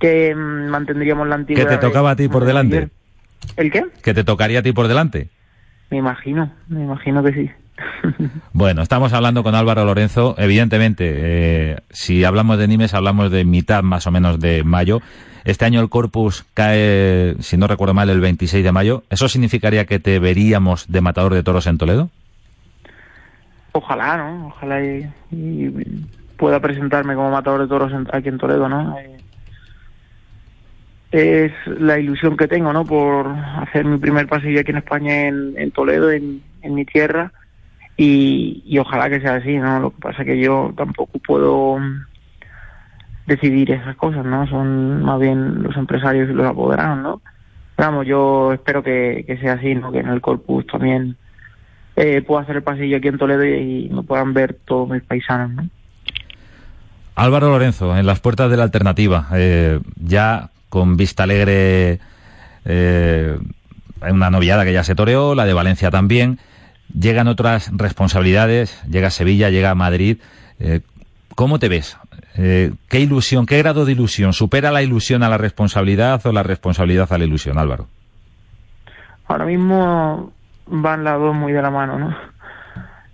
que mm, mantendríamos la ¿Que antigüedad. te tocaba a ti por de delante? ¿El qué? ¿Que te tocaría a ti por delante? Me imagino, me imagino que sí. Bueno, estamos hablando con Álvaro Lorenzo. Evidentemente, eh, si hablamos de Nimes, hablamos de mitad más o menos de mayo. Este año el Corpus cae, si no recuerdo mal, el 26 de mayo. ¿Eso significaría que te veríamos de matador de toros en Toledo? Ojalá, ¿no? Ojalá y, y pueda presentarme como matador de toros en- aquí en Toledo, ¿no? Eh, es la ilusión que tengo, ¿no? Por hacer mi primer pasillo aquí en España, en, en Toledo, en, en mi tierra, y, y ojalá que sea así, ¿no? Lo que pasa es que yo tampoco puedo mm, decidir esas cosas, ¿no? Son más bien los empresarios y los apoderados, ¿no? Pero vamos, yo espero que, que sea así, ¿no? Que en el Corpus también eh, pueda hacer el pasillo aquí en Toledo y, y me puedan ver todos mis paisanos, ¿no? Álvaro Lorenzo, en las puertas de la alternativa, eh, ya con Vista Alegre, eh, una noviada que ya se toreó, la de Valencia también. Llegan otras responsabilidades, llega Sevilla, llega Madrid. Eh, ¿Cómo te ves? Eh, ¿Qué ilusión, qué grado de ilusión? ¿Supera la ilusión a la responsabilidad o la responsabilidad a la ilusión, Álvaro? Ahora mismo van las dos muy de la mano, ¿no?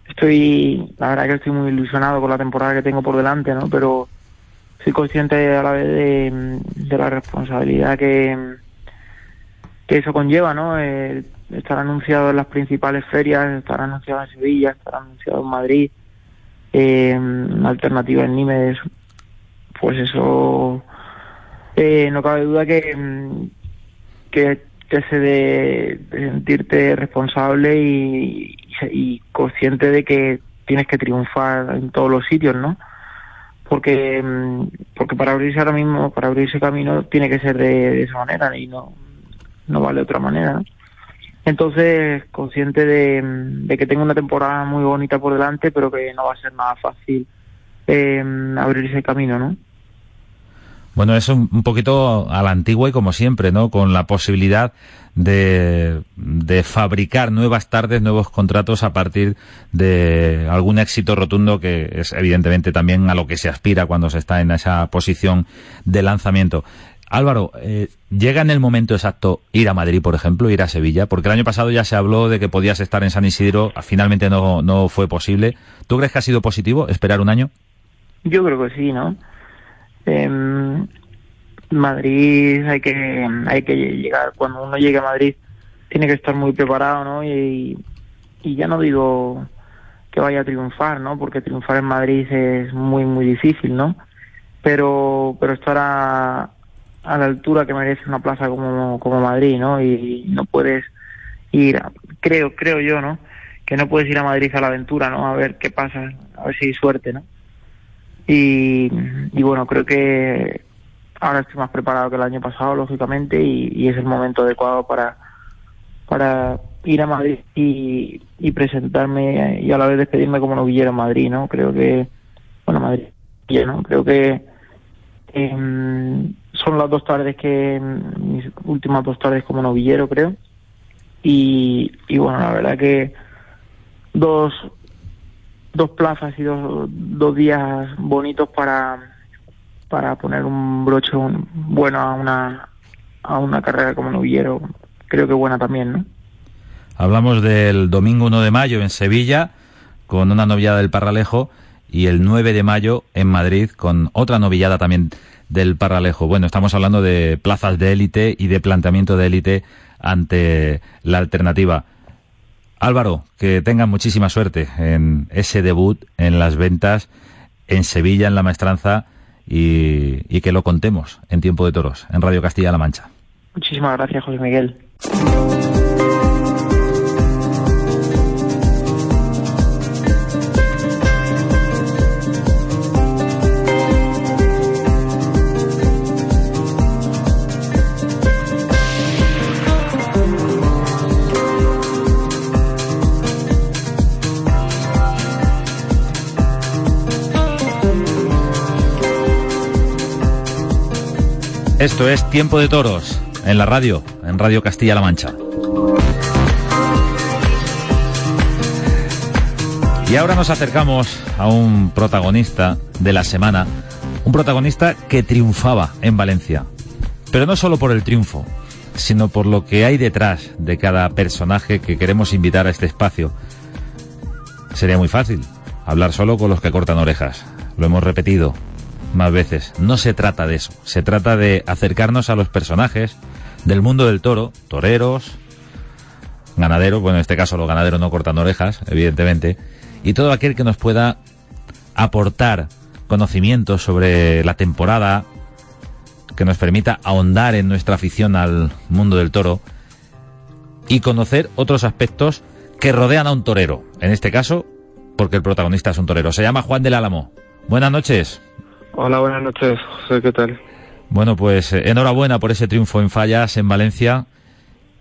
Estoy, la verdad que estoy muy ilusionado con la temporada que tengo por delante, ¿no? Pero soy consciente a la vez de, la responsabilidad que, que eso conlleva, ¿no? Eh, estar anunciado en las principales ferias, estar anunciado en Sevilla, estar anunciado en Madrid, eh, alternativa en Nimes, pues eso eh, no cabe duda que, que te hace de, sentirte responsable y consciente de que tienes que triunfar en todos los sitios, ¿no? Porque mm, porque para abrirse ahora mismo, para abrirse camino, tiene que ser de, esa manera y no, no vale otra manera, ¿no? Entonces, consciente de, de que tengo una temporada muy bonita por delante, pero que no va a ser nada fácil eh, abrirse camino, ¿no? Bueno, es un, un poquito a la antigua y como siempre, ¿no? Con la posibilidad de, de fabricar nuevas tardes, nuevos contratos a partir de algún éxito rotundo que es evidentemente también a lo que se aspira cuando se está en esa posición de lanzamiento. Álvaro, eh, ¿llega en el momento exacto ir a Madrid, por ejemplo, ir a Sevilla? Porque el año pasado ya se habló de que podías estar en San Isidro, finalmente no, no fue posible. ¿Tú crees que ha sido positivo esperar un año? Yo creo que sí, ¿no? Em, Madrid hay que hay que llegar. Cuando uno llegue a Madrid tiene que estar muy preparado no y, y ya no digo que vaya a triunfar no porque triunfar en Madrid es muy muy difícil no pero pero estar a, a la altura que merece una plaza como como Madrid no y no puedes ir a- creo creo yo no que no puedes ir a Madrid a la aventura no a ver qué pasa a ver si hay suerte no y, y bueno, creo que ahora estoy más preparado que el año pasado, lógicamente, y, es el momento adecuado para, para ir a Madrid y, presentarme y a la vez despedirme como novillero en Madrid, ¿no? Creo que, bueno, Madrid, ¿no? Creo que em, son las dos tardes que, mis últimas dos tardes como novillero, creo. Y, y bueno, la verdad que dos, dos plazas y dos, dos días bonitos para, para poner un broche bueno a una, a una carrera como novillero. Creo que buena también, ¿no? Hablamos del domingo 1 de mayo en Sevilla con una novillada del Parralejo y el 9 de mayo en Madrid con otra novillada también del Parralejo. Bueno, estamos hablando de plazas de élite y de planteamiento de élite ante la alternativa. Álvaro, que tengan muchísima suerte en ese debut, en las ventas, en Sevilla, en la maestranza y, y que lo contemos en tiempo de toros, en Radio Castilla-La Mancha. Muchísimas gracias, José Miguel. Esto es Tiempo de Toros en la radio, en Radio Castilla-La Mancha. Y ahora nos acercamos a un protagonista de la semana, un protagonista que triunfaba en Valencia, pero no solo por el triunfo, sino por lo que hay detrás de cada personaje que queremos invitar a este espacio. Sería muy fácil hablar solo con los que cortan orejas. Lo hemos repetido más veces. No se trata de eso. Se trata de acercarnos a los personajes del mundo del toro, toreros, ganaderos, bueno, en este caso los ganaderos no cortan orejas, evidentemente, y todo aquel que nos pueda aportar conocimientos sobre la temporada, que nos permita ahondar en nuestra afición al mundo del toro y conocer otros aspectos que rodean a un torero. En este caso, porque el protagonista es un torero. Se llama Juan del Álamo. Buenas noches. Hola, buenas noches, José, ¿qué tal? Bueno, pues eh, enhorabuena por ese triunfo en Fallas, en Valencia.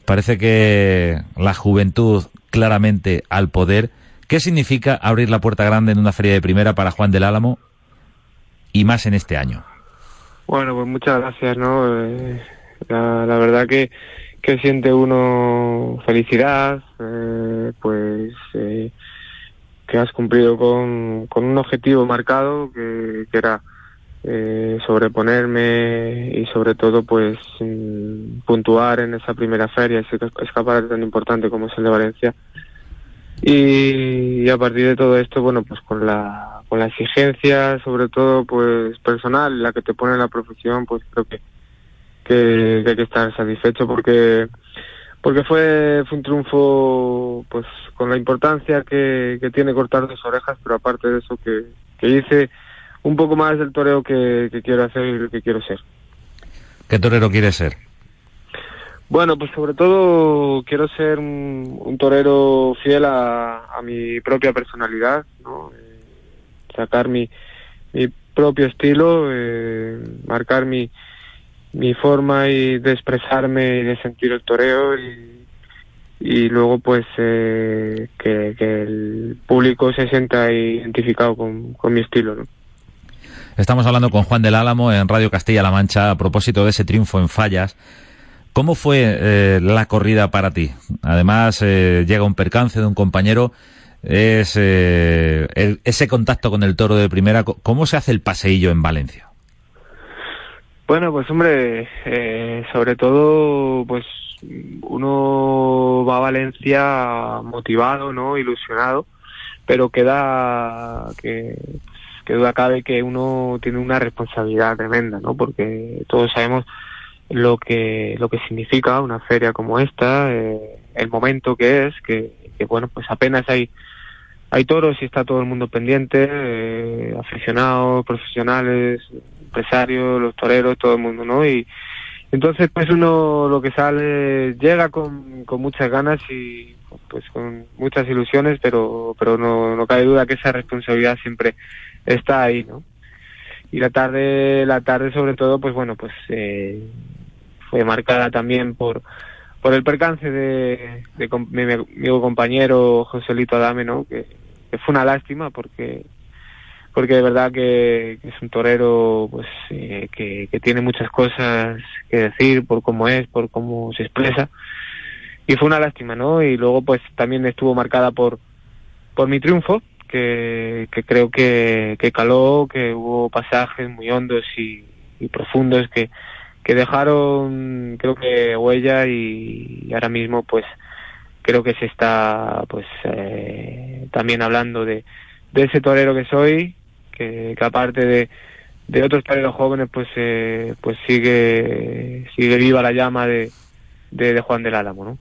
Parece que la juventud claramente al poder. ¿Qué significa abrir la puerta grande en una feria de primera para Juan del Álamo y más en este año? Bueno, pues muchas gracias, ¿no? Eh, la, la verdad que, que siente uno felicidad, eh, pues eh, que has cumplido con, con un objetivo marcado que, que era eh, sobreponerme y sobre todo pues mm, puntuar en esa primera feria, ese escaparate tan importante como es el de Valencia. Y, a partir de todo esto, bueno, pues con la, con la exigencia, sobre todo pues personal, la que te pone la profesión, pues creo que, que, que hay que estar satisfecho porque porque fue, fue un triunfo pues con la importancia que, que tiene cortar dos orejas, pero aparte de eso que, que hice un poco más del toreo que, que quiero hacer y lo que quiero ser. ¿Qué torero quieres ser? Bueno, pues sobre todo quiero ser un, un torero fiel a, a mi propia personalidad, ¿no? Eh, sacar mi, mi propio estilo, eh, marcar mi, mi forma y de expresarme y de sentir el toreo y, y luego pues eh, que, que el público se sienta identificado con, con mi estilo, ¿no? Estamos hablando con Juan del Álamo en Radio Castilla-La Mancha a propósito de ese triunfo en Fallas. ¿Cómo fue eh, la corrida para ti? Además, eh, llega un percance de un compañero. Es eh, ese contacto con el toro de primera. ¿Cómo se hace el paseillo en Valencia? Bueno, pues hombre, sobre todo, pues uno va a Valencia motivado, ¿no? Ilusionado, pero queda que que duda cabe que uno tiene una responsabilidad tremenda, ¿no? Porque todos sabemos lo que lo que significa una feria como esta, eh, el momento que es, que, que, bueno, pues apenas hay hay toros y está todo el mundo pendiente, eh, aficionados, profesionales, empresarios, los toreros, todo el mundo, ¿no? Y entonces pues uno lo que sale llega con, con muchas ganas y pues con muchas ilusiones, pero pero no, no cabe duda que esa responsabilidad siempre está ahí, ¿no? Y la tarde, la tarde sobre todo, pues bueno, pues eh, fue marcada también por por el percance de, de com- mi, mi amigo compañero Joselito Adame, ¿no? Que fue una lástima porque porque de verdad que, es un torero pues eh, que, que tiene muchas cosas que decir por cómo es, por cómo se expresa y fue una lástima, ¿no? Y luego pues también estuvo marcada por por mi triunfo que, que creo que, que caló, que hubo pasajes muy hondos y, y profundos que, que dejaron creo que huella y, y ahora mismo pues creo que se está pues eh, también hablando de, de ese torero que soy que, que aparte de, de otros toreros jóvenes pues eh, pues sigue sigue viva la llama de, de, Juan del Álamo ¿no?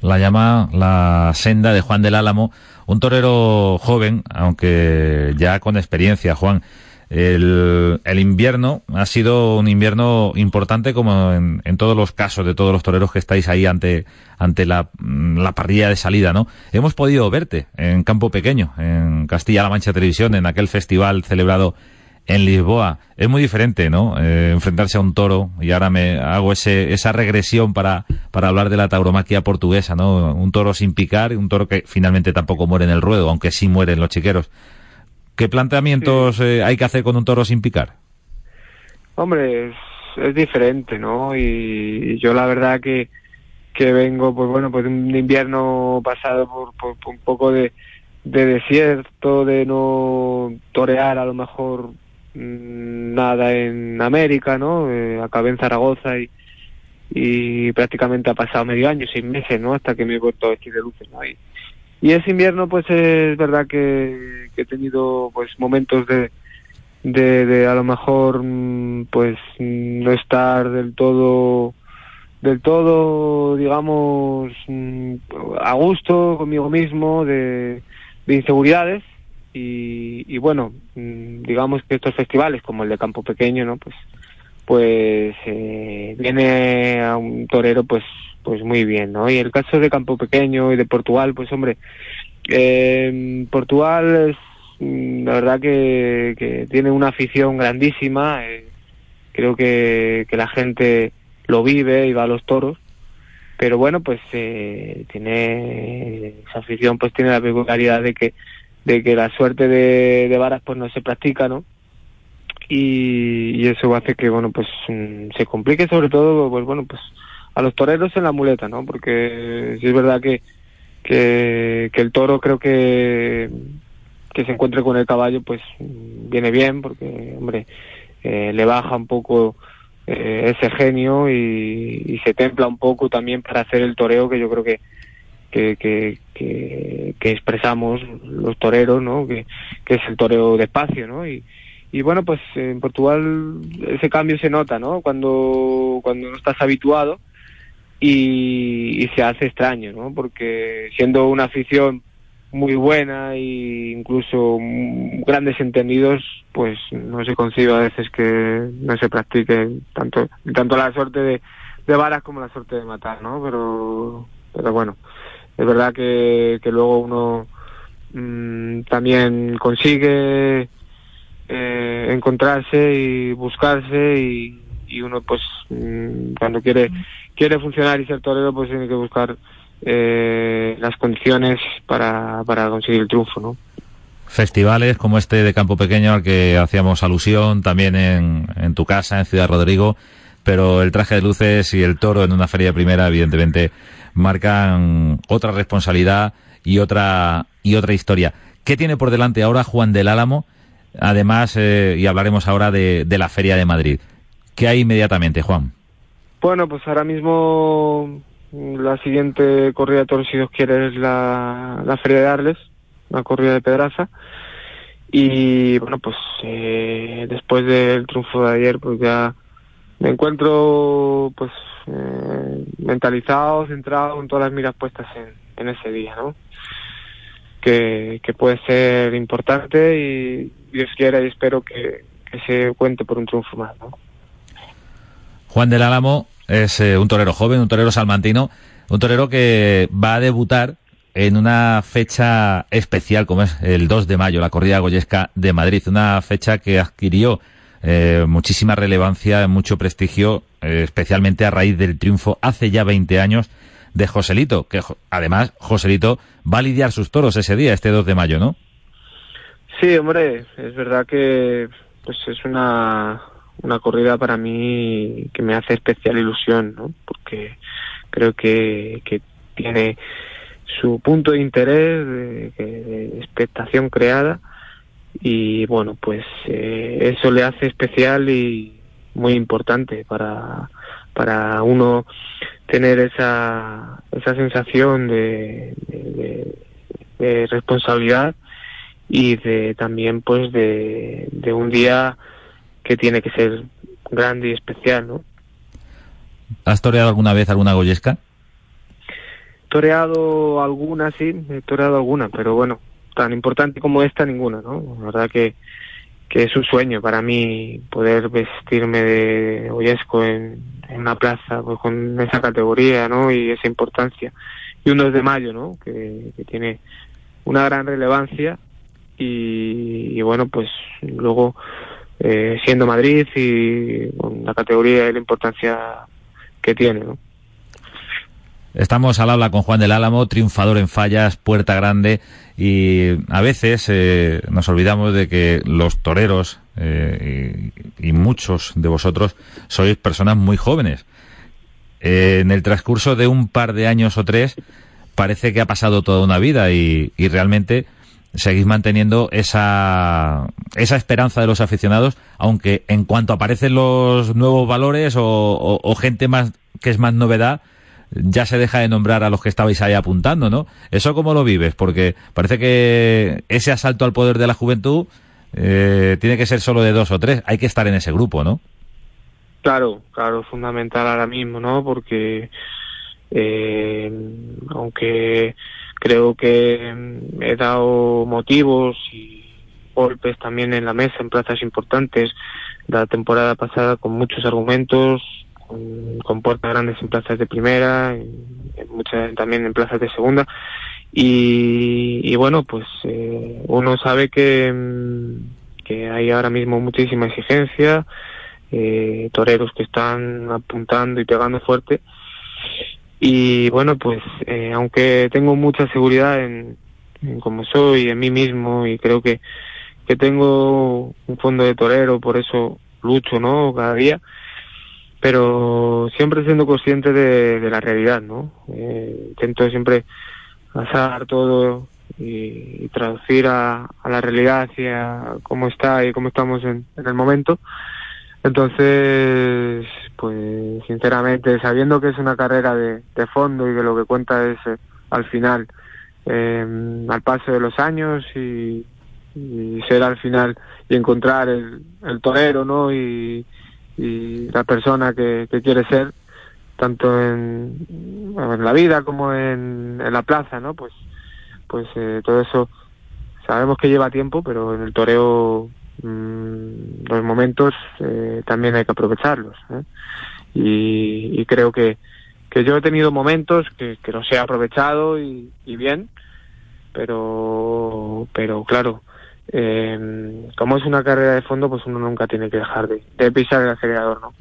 La llama la senda de Juan del Álamo, un torero joven, aunque ya con experiencia, Juan. El, el invierno ha sido un invierno importante como en, en todos los casos de todos los toreros que estáis ahí ante, ante la, la parrilla de salida, ¿no? Hemos podido verte en Campo Pequeño, en Castilla-La Mancha Televisión, en aquel festival celebrado en Lisboa. Es muy diferente, ¿no? Eh, enfrentarse a un toro y ahora me hago ese, esa regresión para, para hablar de la tauromaquia portuguesa, ¿no? Un toro sin picar, un toro que finalmente tampoco muere en el ruedo, aunque sí mueren los chiqueros. ¿Qué planteamientos eh, hay que hacer con un toro sin picar? Hombre, es, es diferente, ¿no? Y yo la verdad que, que vengo, pues bueno, pues de un invierno pasado por, por, por un poco de, de desierto, de no torear a lo mejor mm, nada en América, ¿no? Eh, acabé en Zaragoza y, y prácticamente ha pasado medio año, seis meses, ¿no? Hasta que me he vuelto a vestir de luces, ¿no? Y, y ese invierno, pues es verdad que, he tenido, pues, momentos de, de, a lo mejor, mm, pues, no estar del todo, del todo, digamos, mm, a gusto conmigo mismo, de, de inseguridades. Y, y bueno, mm, digamos que estos festivales, como el de Campo Pequeño, ¿no? Pues, pues eh, viene a un torero, pues, pues muy bien, ¿no? Y el caso de Campo Pequeño y de Portugal, pues hombre, eh, Portugal es mm, la verdad que, que tiene una afición grandísima. eh, creo que, que la gente lo vive y va a los toros. Pero bueno, pues eh, tiene esa afición, pues tiene la peculiaridad de que de que la suerte de, de varas pues no se practica, ¿no? Y, eso hace que bueno pues mm, se complique sobre todo pues bueno pues a los toreros en la muleta, ¿no? Porque sí es verdad que que, el toro creo que que se encuentre con el caballo pues viene bien porque hombre eh, le baja un poco eh, ese genio y, se templa un poco también para hacer el toreo que yo creo que que, que, que, que expresamos los toreros, ¿no? Que, que es el toreo despacio, ¿no? Y, y bueno, pues en Portugal ese cambio se nota, ¿no? Cuando, cuando no estás habituado y, y se hace extraño, ¿no? Porque siendo una afición muy buena e incluso grandes entendidos, pues no se concibe a veces que no se practique tanto tanto la suerte de, de varas como la suerte de matar, ¿no? Pero pero bueno, es verdad que, que luego uno mm, también consigue eh, encontrarse y buscarse y, uno pues mm, cuando quiere quiere funcionar y ser torero pues tiene que buscar eh, las condiciones para, para conseguir el triunfo. Festivales como este de Campo Pequeño al que hacíamos alusión, también en, en tu casa, en Ciudad Rodrigo, pero el traje de luces y el toro en una feria primera, evidentemente, marcan otra responsabilidad y otra, y otra historia. ¿Qué tiene por delante ahora Juan del Álamo? Además, eh, y hablaremos ahora de, de la Feria de Madrid. ¿Qué hay inmediatamente, Juan? Bueno, pues ahora mismo mm, la siguiente corrida de toros, si Dios quiere, es la, la Feria de Arles, la corrida de Pedraza. Y bueno, pues eh, después del triunfo de ayer, pues ya me encuentro pues eh, mentalizado, centrado, con todas las miras puestas en, en ese día, ¿no? Que, que puede ser importante y Dios quiera y espero que, que se cuente por un triunfo más, ¿no? Juan del Álamo es eh, un torero joven, un torero salmantino, un torero que va a debutar en una fecha especial como es el 2 de mayo, la corrida goyesca de Madrid, una fecha que adquirió eh, muchísima relevancia, mucho prestigio, eh, especialmente a raíz del triunfo hace ya 20 años de Joselito, que además Joselito va a lidiar sus toros ese día, este 2 de mayo, ¿no? Sí, hombre, es verdad que pues es una, una corrida para mí que me hace especial ilusión, ¿no? Porque creo que, que tiene su punto de interés, de, expectación creada y bueno, pues eh, eso le hace especial y muy importante para, para uno tener esa, esa sensación de- de responsabilidad y de también pues de, de un día que tiene que ser grande y especial, ¿no? ¿Has toreado alguna vez alguna goyesca? Toreado alguna, sí, he toreado alguna, pero bueno, tan importante como esta, ninguna, ¿no? La verdad que, que es un sueño para mí poder vestirme de Oyesco en, en una plaza pues, con esa categoría, ¿no? Y esa importancia. Y un 2 de mayo, ¿no? Que, que tiene una gran relevancia y, bueno, pues luego eh, siendo Madrid y la categoría y la importancia que tiene, ¿no? Estamos al habla con Juan del Álamo, triunfador en fallas, puerta grande, y a veces eh, nos olvidamos de que los toreros eh, y, muchos de vosotros sois personas muy jóvenes. En el transcurso de un par de años o tres parece que ha pasado toda una vida y realmente seguís manteniendo esa, esa esperanza de los aficionados, aunque en cuanto aparecen los nuevos valores o, gente más que es más novedad, ya se deja de nombrar a los que estabais ahí apuntando, ¿no? ¿Eso cómo lo vives? Porque parece que ese asalto al poder de la juventud eh, tiene que ser solo de dos o tres. Hay que estar en ese grupo, ¿no? Claro, claro, fundamental ahora mismo, ¿no? Porque eh, aunque creo que mm, he dado motivos y golpes también en la mesa en plazas importantes la temporada pasada con muchos argumentos, con, con puertas grandes en plazas de primera, en- muchas también en plazas de segunda. Y, y bueno, pues eh, uno sabe que, mm, que hay ahora mismo muchísima exigencia, eh, toreros que están apuntando y pegando fuerte. Y bueno, pues eh, aunque tengo mucha seguridad en, en cómo soy, en mí mismo, y creo que, que tengo un fondo de torero, por eso lucho, ¿no? Cada día, pero siempre siendo consciente de, la realidad, ¿no? Eh, intento siempre pasar todo y, y traducir a, a la realidad hacia cómo está y cómo estamos en el momento. Entonces, pues sinceramente, sabiendo que es una carrera de, de fondo y que lo que cuenta es eh, al final, eh, al paso de los años y, ser al final y encontrar el, el torero, ¿no? Y, la persona que, quiere ser, tanto en, en la vida como en, en la plaza, ¿no? Pues, pues eh, todo eso sabemos que lleva tiempo, pero en el toreo mm, los momentos eh, también hay que aprovecharlos. ¿eh? Y, y creo que, que yo he tenido momentos que, que los he aprovechado y, bien, pero, pero claro, eh, como es una carrera de fondo, pues uno nunca tiene que dejar de, pisar el acelerador, ¿no?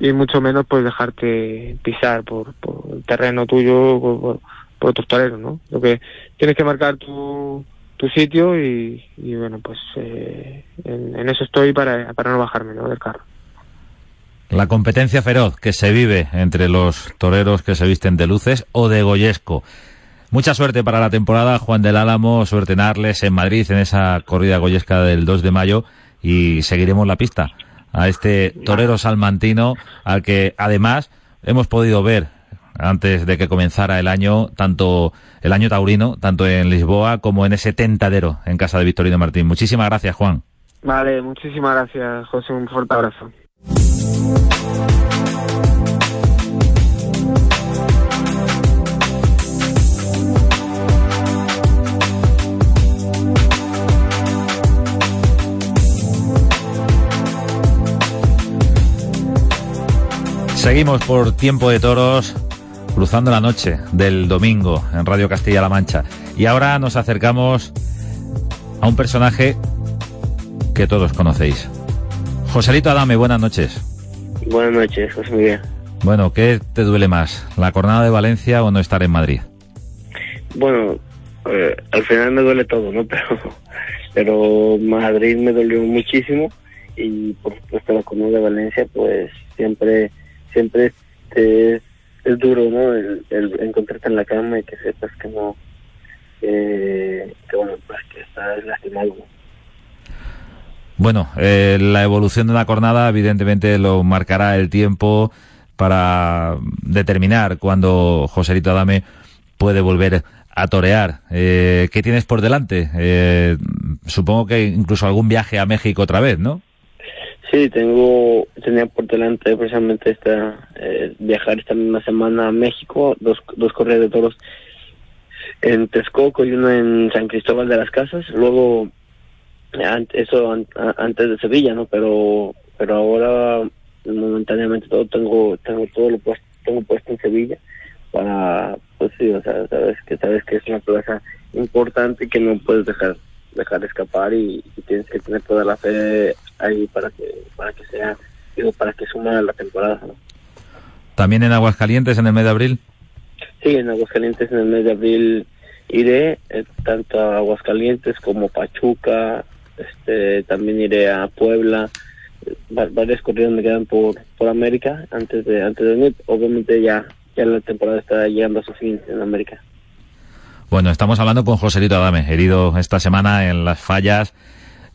Y mucho menos pues dejarte pisar por, por el terreno tuyo, por, por, por otros toreros, ¿no? Lo que tienes que marcar tu, tu sitio y, bueno, pues eh, en, en eso estoy para, para no bajarme, ¿no? Del carro. La competencia feroz que se vive entre los toreros que se visten de luces o de goyesco. Mucha suerte para la temporada, Juan del Álamo, suerte en Arles, en Madrid, en esa corrida goyesca del 2 de mayo y seguiremos la pista a este torero salmantino al que además hemos podido ver antes de que comenzara el año, tanto el año taurino, tanto en Lisboa como en ese tentadero en casa de Victorino Martín. Muchísimas gracias, Juan. Vale, muchísimas gracias, José. Un fuerte abrazo. Seguimos por tiempo de toros, cruzando la noche del domingo en Radio Castilla-La Mancha. Y ahora nos acercamos a un personaje que todos conocéis. Joselito Adame, buenas noches. Buenas noches, José Miguel. Bueno, ¿qué te duele más? ¿La jornada de Valencia o no estar en Madrid? Bueno, eh, al final me duele todo, ¿no? *laughs* Pero, pero Madrid me dolió muchísimo y por supuesto la jornada de Valencia, pues siempre, siempre es, es duro, ¿no? El, encontrarte en la cama y que sepas que no, que, que bueno, pues que estás lastimado. ¿no? Bueno, eh, la evolución de una jornada evidentemente lo marcará el tiempo para determinar cuándo Joselito Adame puede volver a torear. Eh, ¿Qué tienes por delante? Eh, supongo que incluso algún viaje a México otra vez, ¿no? Sí, tengo, tenía por delante precisamente esta, eh, viajar esta misma semana a México, dos, dos correas de toros en Texcoco y uno en San Cristóbal de las Casas. Luego eso antes de Sevilla no pero pero ahora momentáneamente todo tengo tengo todo lo puesto tengo puesto en Sevilla para pues sí o sea sabes que sabes que es una plaza importante que no puedes dejar dejar escapar y tienes que tener toda la fe ahí para que para que sea digo para que suma la temporada ¿no? También en Aguascalientes en el mes de abril. Sí, en Aguascalientes en el mes de abril iré eh, tanto a Aguascalientes como Pachuca, este, también iré a Puebla, va- varias corridas me quedan por, por América antes de antes de venir. Obviamente ya ya la temporada está llegando a su fin en América. Bueno, estamos hablando con Joselito Adame, herido esta semana en las fallas.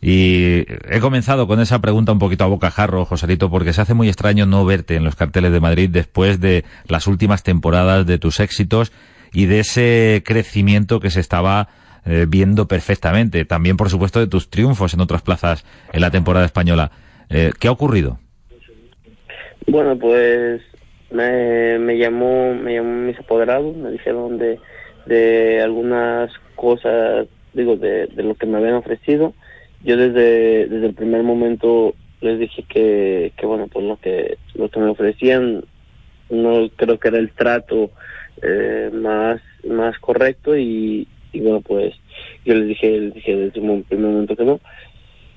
Y he comenzado con esa pregunta un poquito a bocajarro, Joselito, porque se hace muy extraño no verte en los carteles de Madrid después de las últimas temporadas, de tus éxitos y de ese crecimiento que se estaba eh, viendo perfectamente. También, por supuesto, de tus triunfos en otras plazas en la temporada española. Eh, ¿Qué ha ocurrido? Bueno, pues me, llamó me llamó mis apoderados, me dijeron de, de algunas cosas, digo, de lo que me habían ofrecido. Yo desde, desde el primer momento les dije que, que bueno, pues lo que, lo que me ofrecían no creo que era el trato eh, más, más correcto y, y bueno, pues yo les dije, les dije desde un primer momento que no.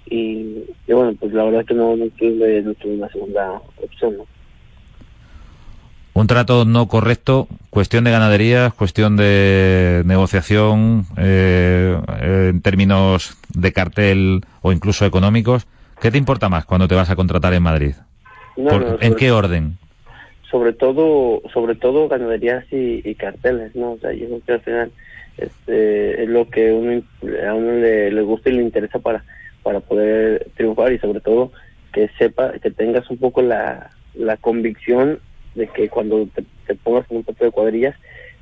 Y, bueno, pues la verdad que no, no tuve, no tuve una segunda opción, ¿no? Un trato no correcto, cuestión de ganaderías, cuestión de negociación eh, eh, en términos de cartel o incluso económicos. ¿Qué te importa más cuando te vas a contratar en Madrid? No, Por- no, ¿En qué orden? sobre todo sobre todo ganaderías y, y carteles no o sea yo creo que al final este es lo que uno a uno le, le gusta y le interesa para para poder triunfar y sobre todo que sepa que tengas un poco la, la convicción de que cuando te, te pongas en un plato de cuadrillas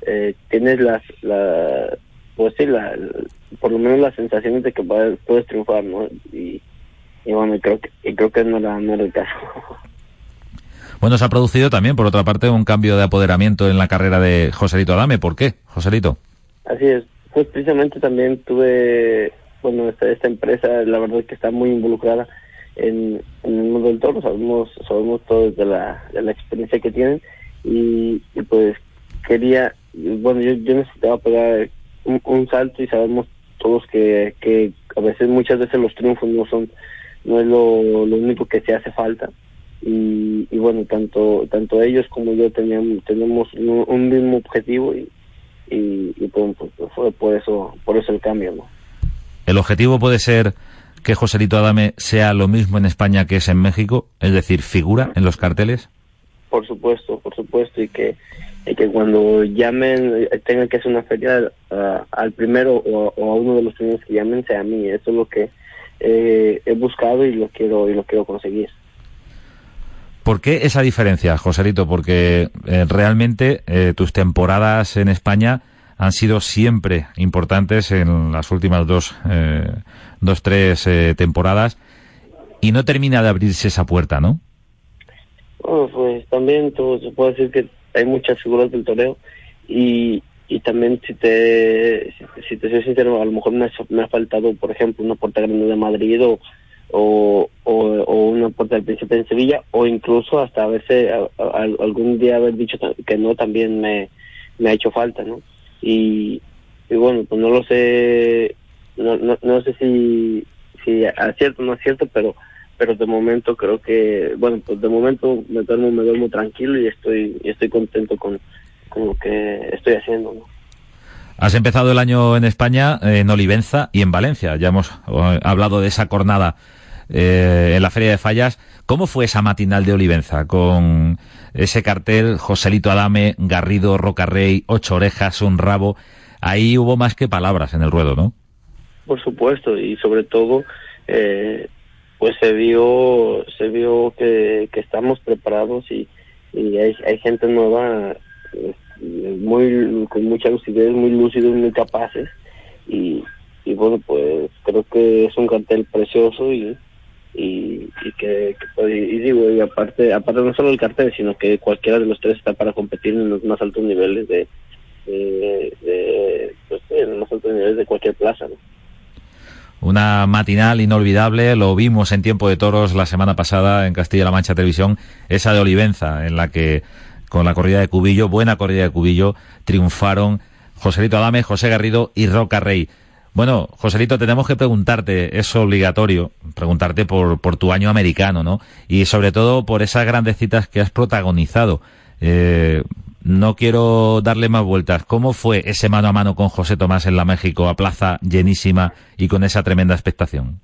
eh, tienes las la pues sí la, por lo menos las sensaciones de que va- puedes triunfar no y, y bueno creo que y creo que no era no era el caso *laughs* Bueno, se ha producido también, por otra parte, un cambio de apoderamiento en la carrera de Joselito Adame. ¿Por qué, Joselito? Así es. Pues precisamente también tuve, bueno, esta, esta empresa, la verdad es que está muy involucrada en, en el mundo del toro, sabemos, sabemos todo de la, de la experiencia que tienen. Y, pues quería, bueno, yo, yo necesitaba pegar un, un salto y sabemos todos que, que a veces, muchas veces los triunfos no son, no es lo, lo único que se hace falta. Y, y bueno, tanto, tanto ellos como yo teníamos, tenemos un, mismo objetivo y, y, y pues, pues, fue por eso por eso el cambio no ¿El objetivo puede ser que Joselito Adame sea lo mismo en España que es en México? Es decir, figura en los carteles. por supuesto por supuesto y que y que cuando llamen eh, tengan que hacer una feria ah, al primero o, o a uno de los primeros que llamen sea a mí eso es lo que eh, he buscado y lo quiero y lo quiero conseguir ¿Por qué esa diferencia, Joselito? Porque eh, realmente eh, tus temporadas en España han sido siempre importantes en las últimas dos, eh, dos tres eh, temporadas. Y no termina de abrirse esa puerta, ¿no? Bueno, pues también todo, se puede decir que hay muchas figuras del toreo y, y también si te si te soy sincero a lo mejor me ha, me ha faltado por ejemplo una puerta grande de Madrid o o, o, o una puerta del príncipe en Sevilla o incluso hasta a veces algún día haber dicho que no también me, me ha hecho falta no y, y bueno pues no lo sé no, no, no sé si si acierto o no acierto pero pero de momento creo que bueno pues de momento me duermo me duermo tranquilo y estoy y estoy contento con, lo que estoy haciendo. Has empezado el año en España, en Olivenza y en Valencia. Ya hemos eh, hablado de esa jornada eh, en la Feria de Fallas. ¿Cómo fue esa matinal de Olivenza con ese cartel Joselito Adame, Garrido, Rocarrey, ocho orejas, un rabo? Ahí hubo más que palabras en el ruedo, ¿no? por supuesto y sobre todo eh, pues se vio se vio que, estamos preparados y, y hay, hay gente nueva eh, muy con mucha lucidez muy lúcidos muy capaces y, y bueno pues creo que es un cartel precioso y y, y que, que y digo y aparte aparte no solo el cartel sino que cualquiera de los tres está para competir en los más altos niveles de, de, pues, en los más altos niveles de cualquier plaza. Una matinal inolvidable, lo vimos en Tiempo de Toros la semana pasada en Castilla-La Mancha Televisión, esa de Olivenza, en la que con la corrida de Cubillo, buena corrida de Cubillo, triunfaron Joselito Adame, José Garrido y Roca Rey. Bueno, Joselito, tenemos que preguntarte, es obligatorio, preguntarte por, por tu año americano, ¿no? Y sobre todo por esas grandes citas que has protagonizado. Eh, no quiero darle más vueltas. ¿Cómo fue ese mano a mano con José Tomás en la México, a plaza llenísima y con esa tremenda expectación?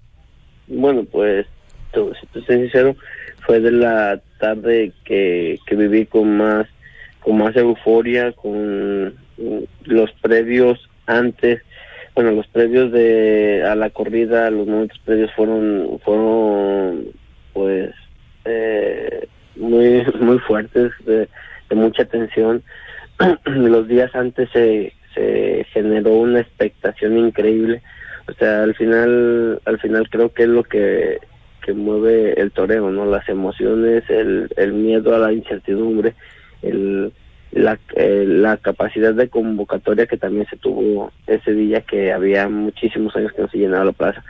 Bueno, pues, si te soy sincero, fue de la tarde que, que viví con más, con más euforia, con los previos antes, bueno, los previos de a la corrida, los momentos previos fueron, fueron, pues, eh, muy, *laughs* muy fuertes, de, mucha tensión. *clears throat* los días antes se, se generó una expectación increíble o sea al final al final creo que es lo que que mueve el toreo no las emociones el, el miedo a la incertidumbre el la, eh, la capacidad de convocatoria que también se tuvo ese día que había muchísimos años que no se llenaba la plaza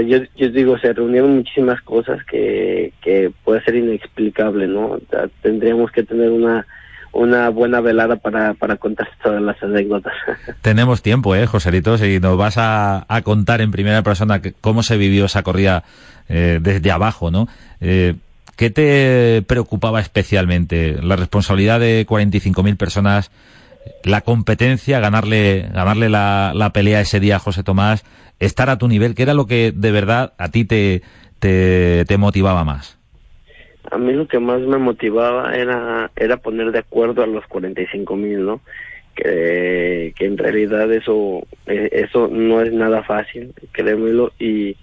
yo, yo digo, se reunieron muchísimas cosas que, que puede ser inexplicable, ¿no? Tendríamos que tener una, una buena velada para, para contar todas las anécdotas. *laughs* Tenemos tiempo, ¿eh, Joselito? Si nos vas a, a contar en primera persona cómo se vivió esa corrida eh, desde abajo, ¿no? Eh, ¿Qué te preocupaba especialmente? ¿La responsabilidad de 45.000 personas? ¿La competencia? ¿Ganarle, ganarle la, la pelea ese día a José Tomás? ¿Estar a tu nivel? ¿Qué era lo que de verdad a ti te, te, motivaba más? a mí lo que más me motivaba era era poner de acuerdo a los 45 mil no que, que en realidad eso eh, eso no es nada fácil créemelo y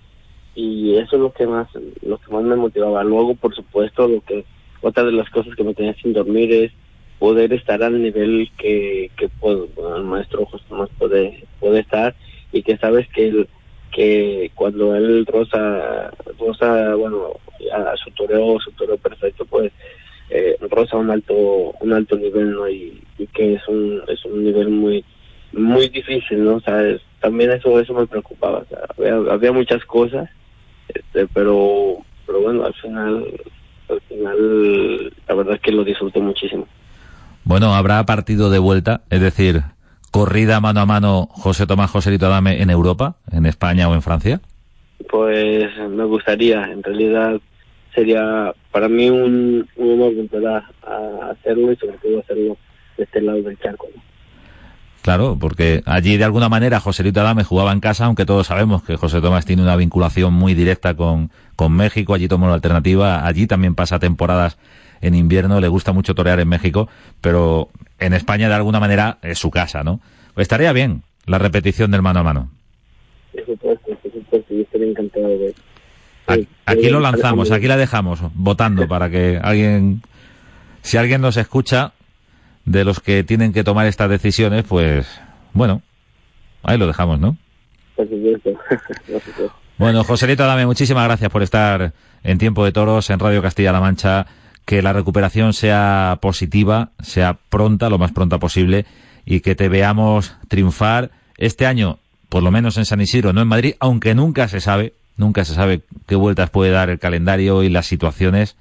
y eso es lo que más lo que más me motivaba. Luego por supuesto lo que otra de las cosas que me tenía sin dormir es poder estar al nivel que que puedo, el maestro José Tomás puede puede estar y que sabes que el, que cuando él rosa rosa bueno a su toreo su toreo perfecto pues eh, rosa un alto un alto nivel no y, que es un es un nivel muy muy difícil no o sea también eso eso me preocupaba. O sea, había muchas cosas este pero pero bueno al final al final la verdad es que lo disfruté muchísimo Bueno, habrá partido de vuelta, es decir, corrida mano a mano José Tomás Joselito Adame en Europa, en España o en Francia. Pues me gustaría, en realidad sería para mí un, un honor volver a, hacerlo y sobre todo hacerlo de este lado del charco. ¿no? Claro, porque allí de alguna manera Joselito Adame jugaba en casa, aunque todos sabemos que José Tomás tiene una vinculación muy directa con, con México, allí tomó la alternativa, allí también pasa temporadas en invierno, le gusta mucho torear en México, pero en España de alguna manera es su casa, ¿no? Pues estaría bien la repetición del mano a mano. Por supuesto, por supuesto, yo estaría encantado de, Aquí, aquí lo lanzamos, aquí la dejamos votando para que alguien, si alguien nos escucha de los que tienen que tomar estas decisiones, pues bueno, ahí lo dejamos, ¿no? Por supuesto. *laughs* Por supuesto. Bueno, Joselito Adame, muchísimas gracias por estar en Tiempo de Toros en Radio Castilla-La Mancha. Que la recuperación sea positiva, sea pronta, lo más pronta posible, y que te veamos triunfar este año, por lo menos en San Isidro, no en Madrid, aunque nunca se sabe, nunca se sabe qué vueltas puede dar el calendario y las situaciones,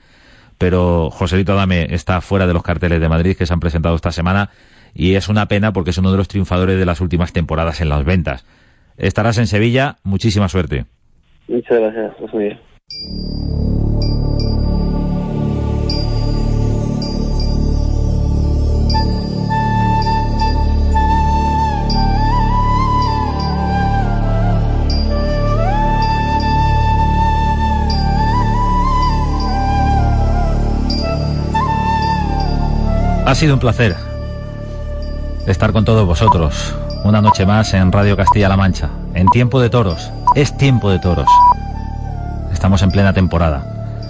pero Joselito Adame está fuera de los carteles de Madrid que se han presentado esta semana y es una pena porque es uno de los triunfadores de las últimas temporadas en las ventas. Estarás en Sevilla, muchísima suerte. Muchas gracias, José Miguel. Ha sido un placer estar con todos vosotros una noche más en Radio Castilla-La Mancha, en tiempo de toros. Es tiempo de toros. Estamos en plena temporada.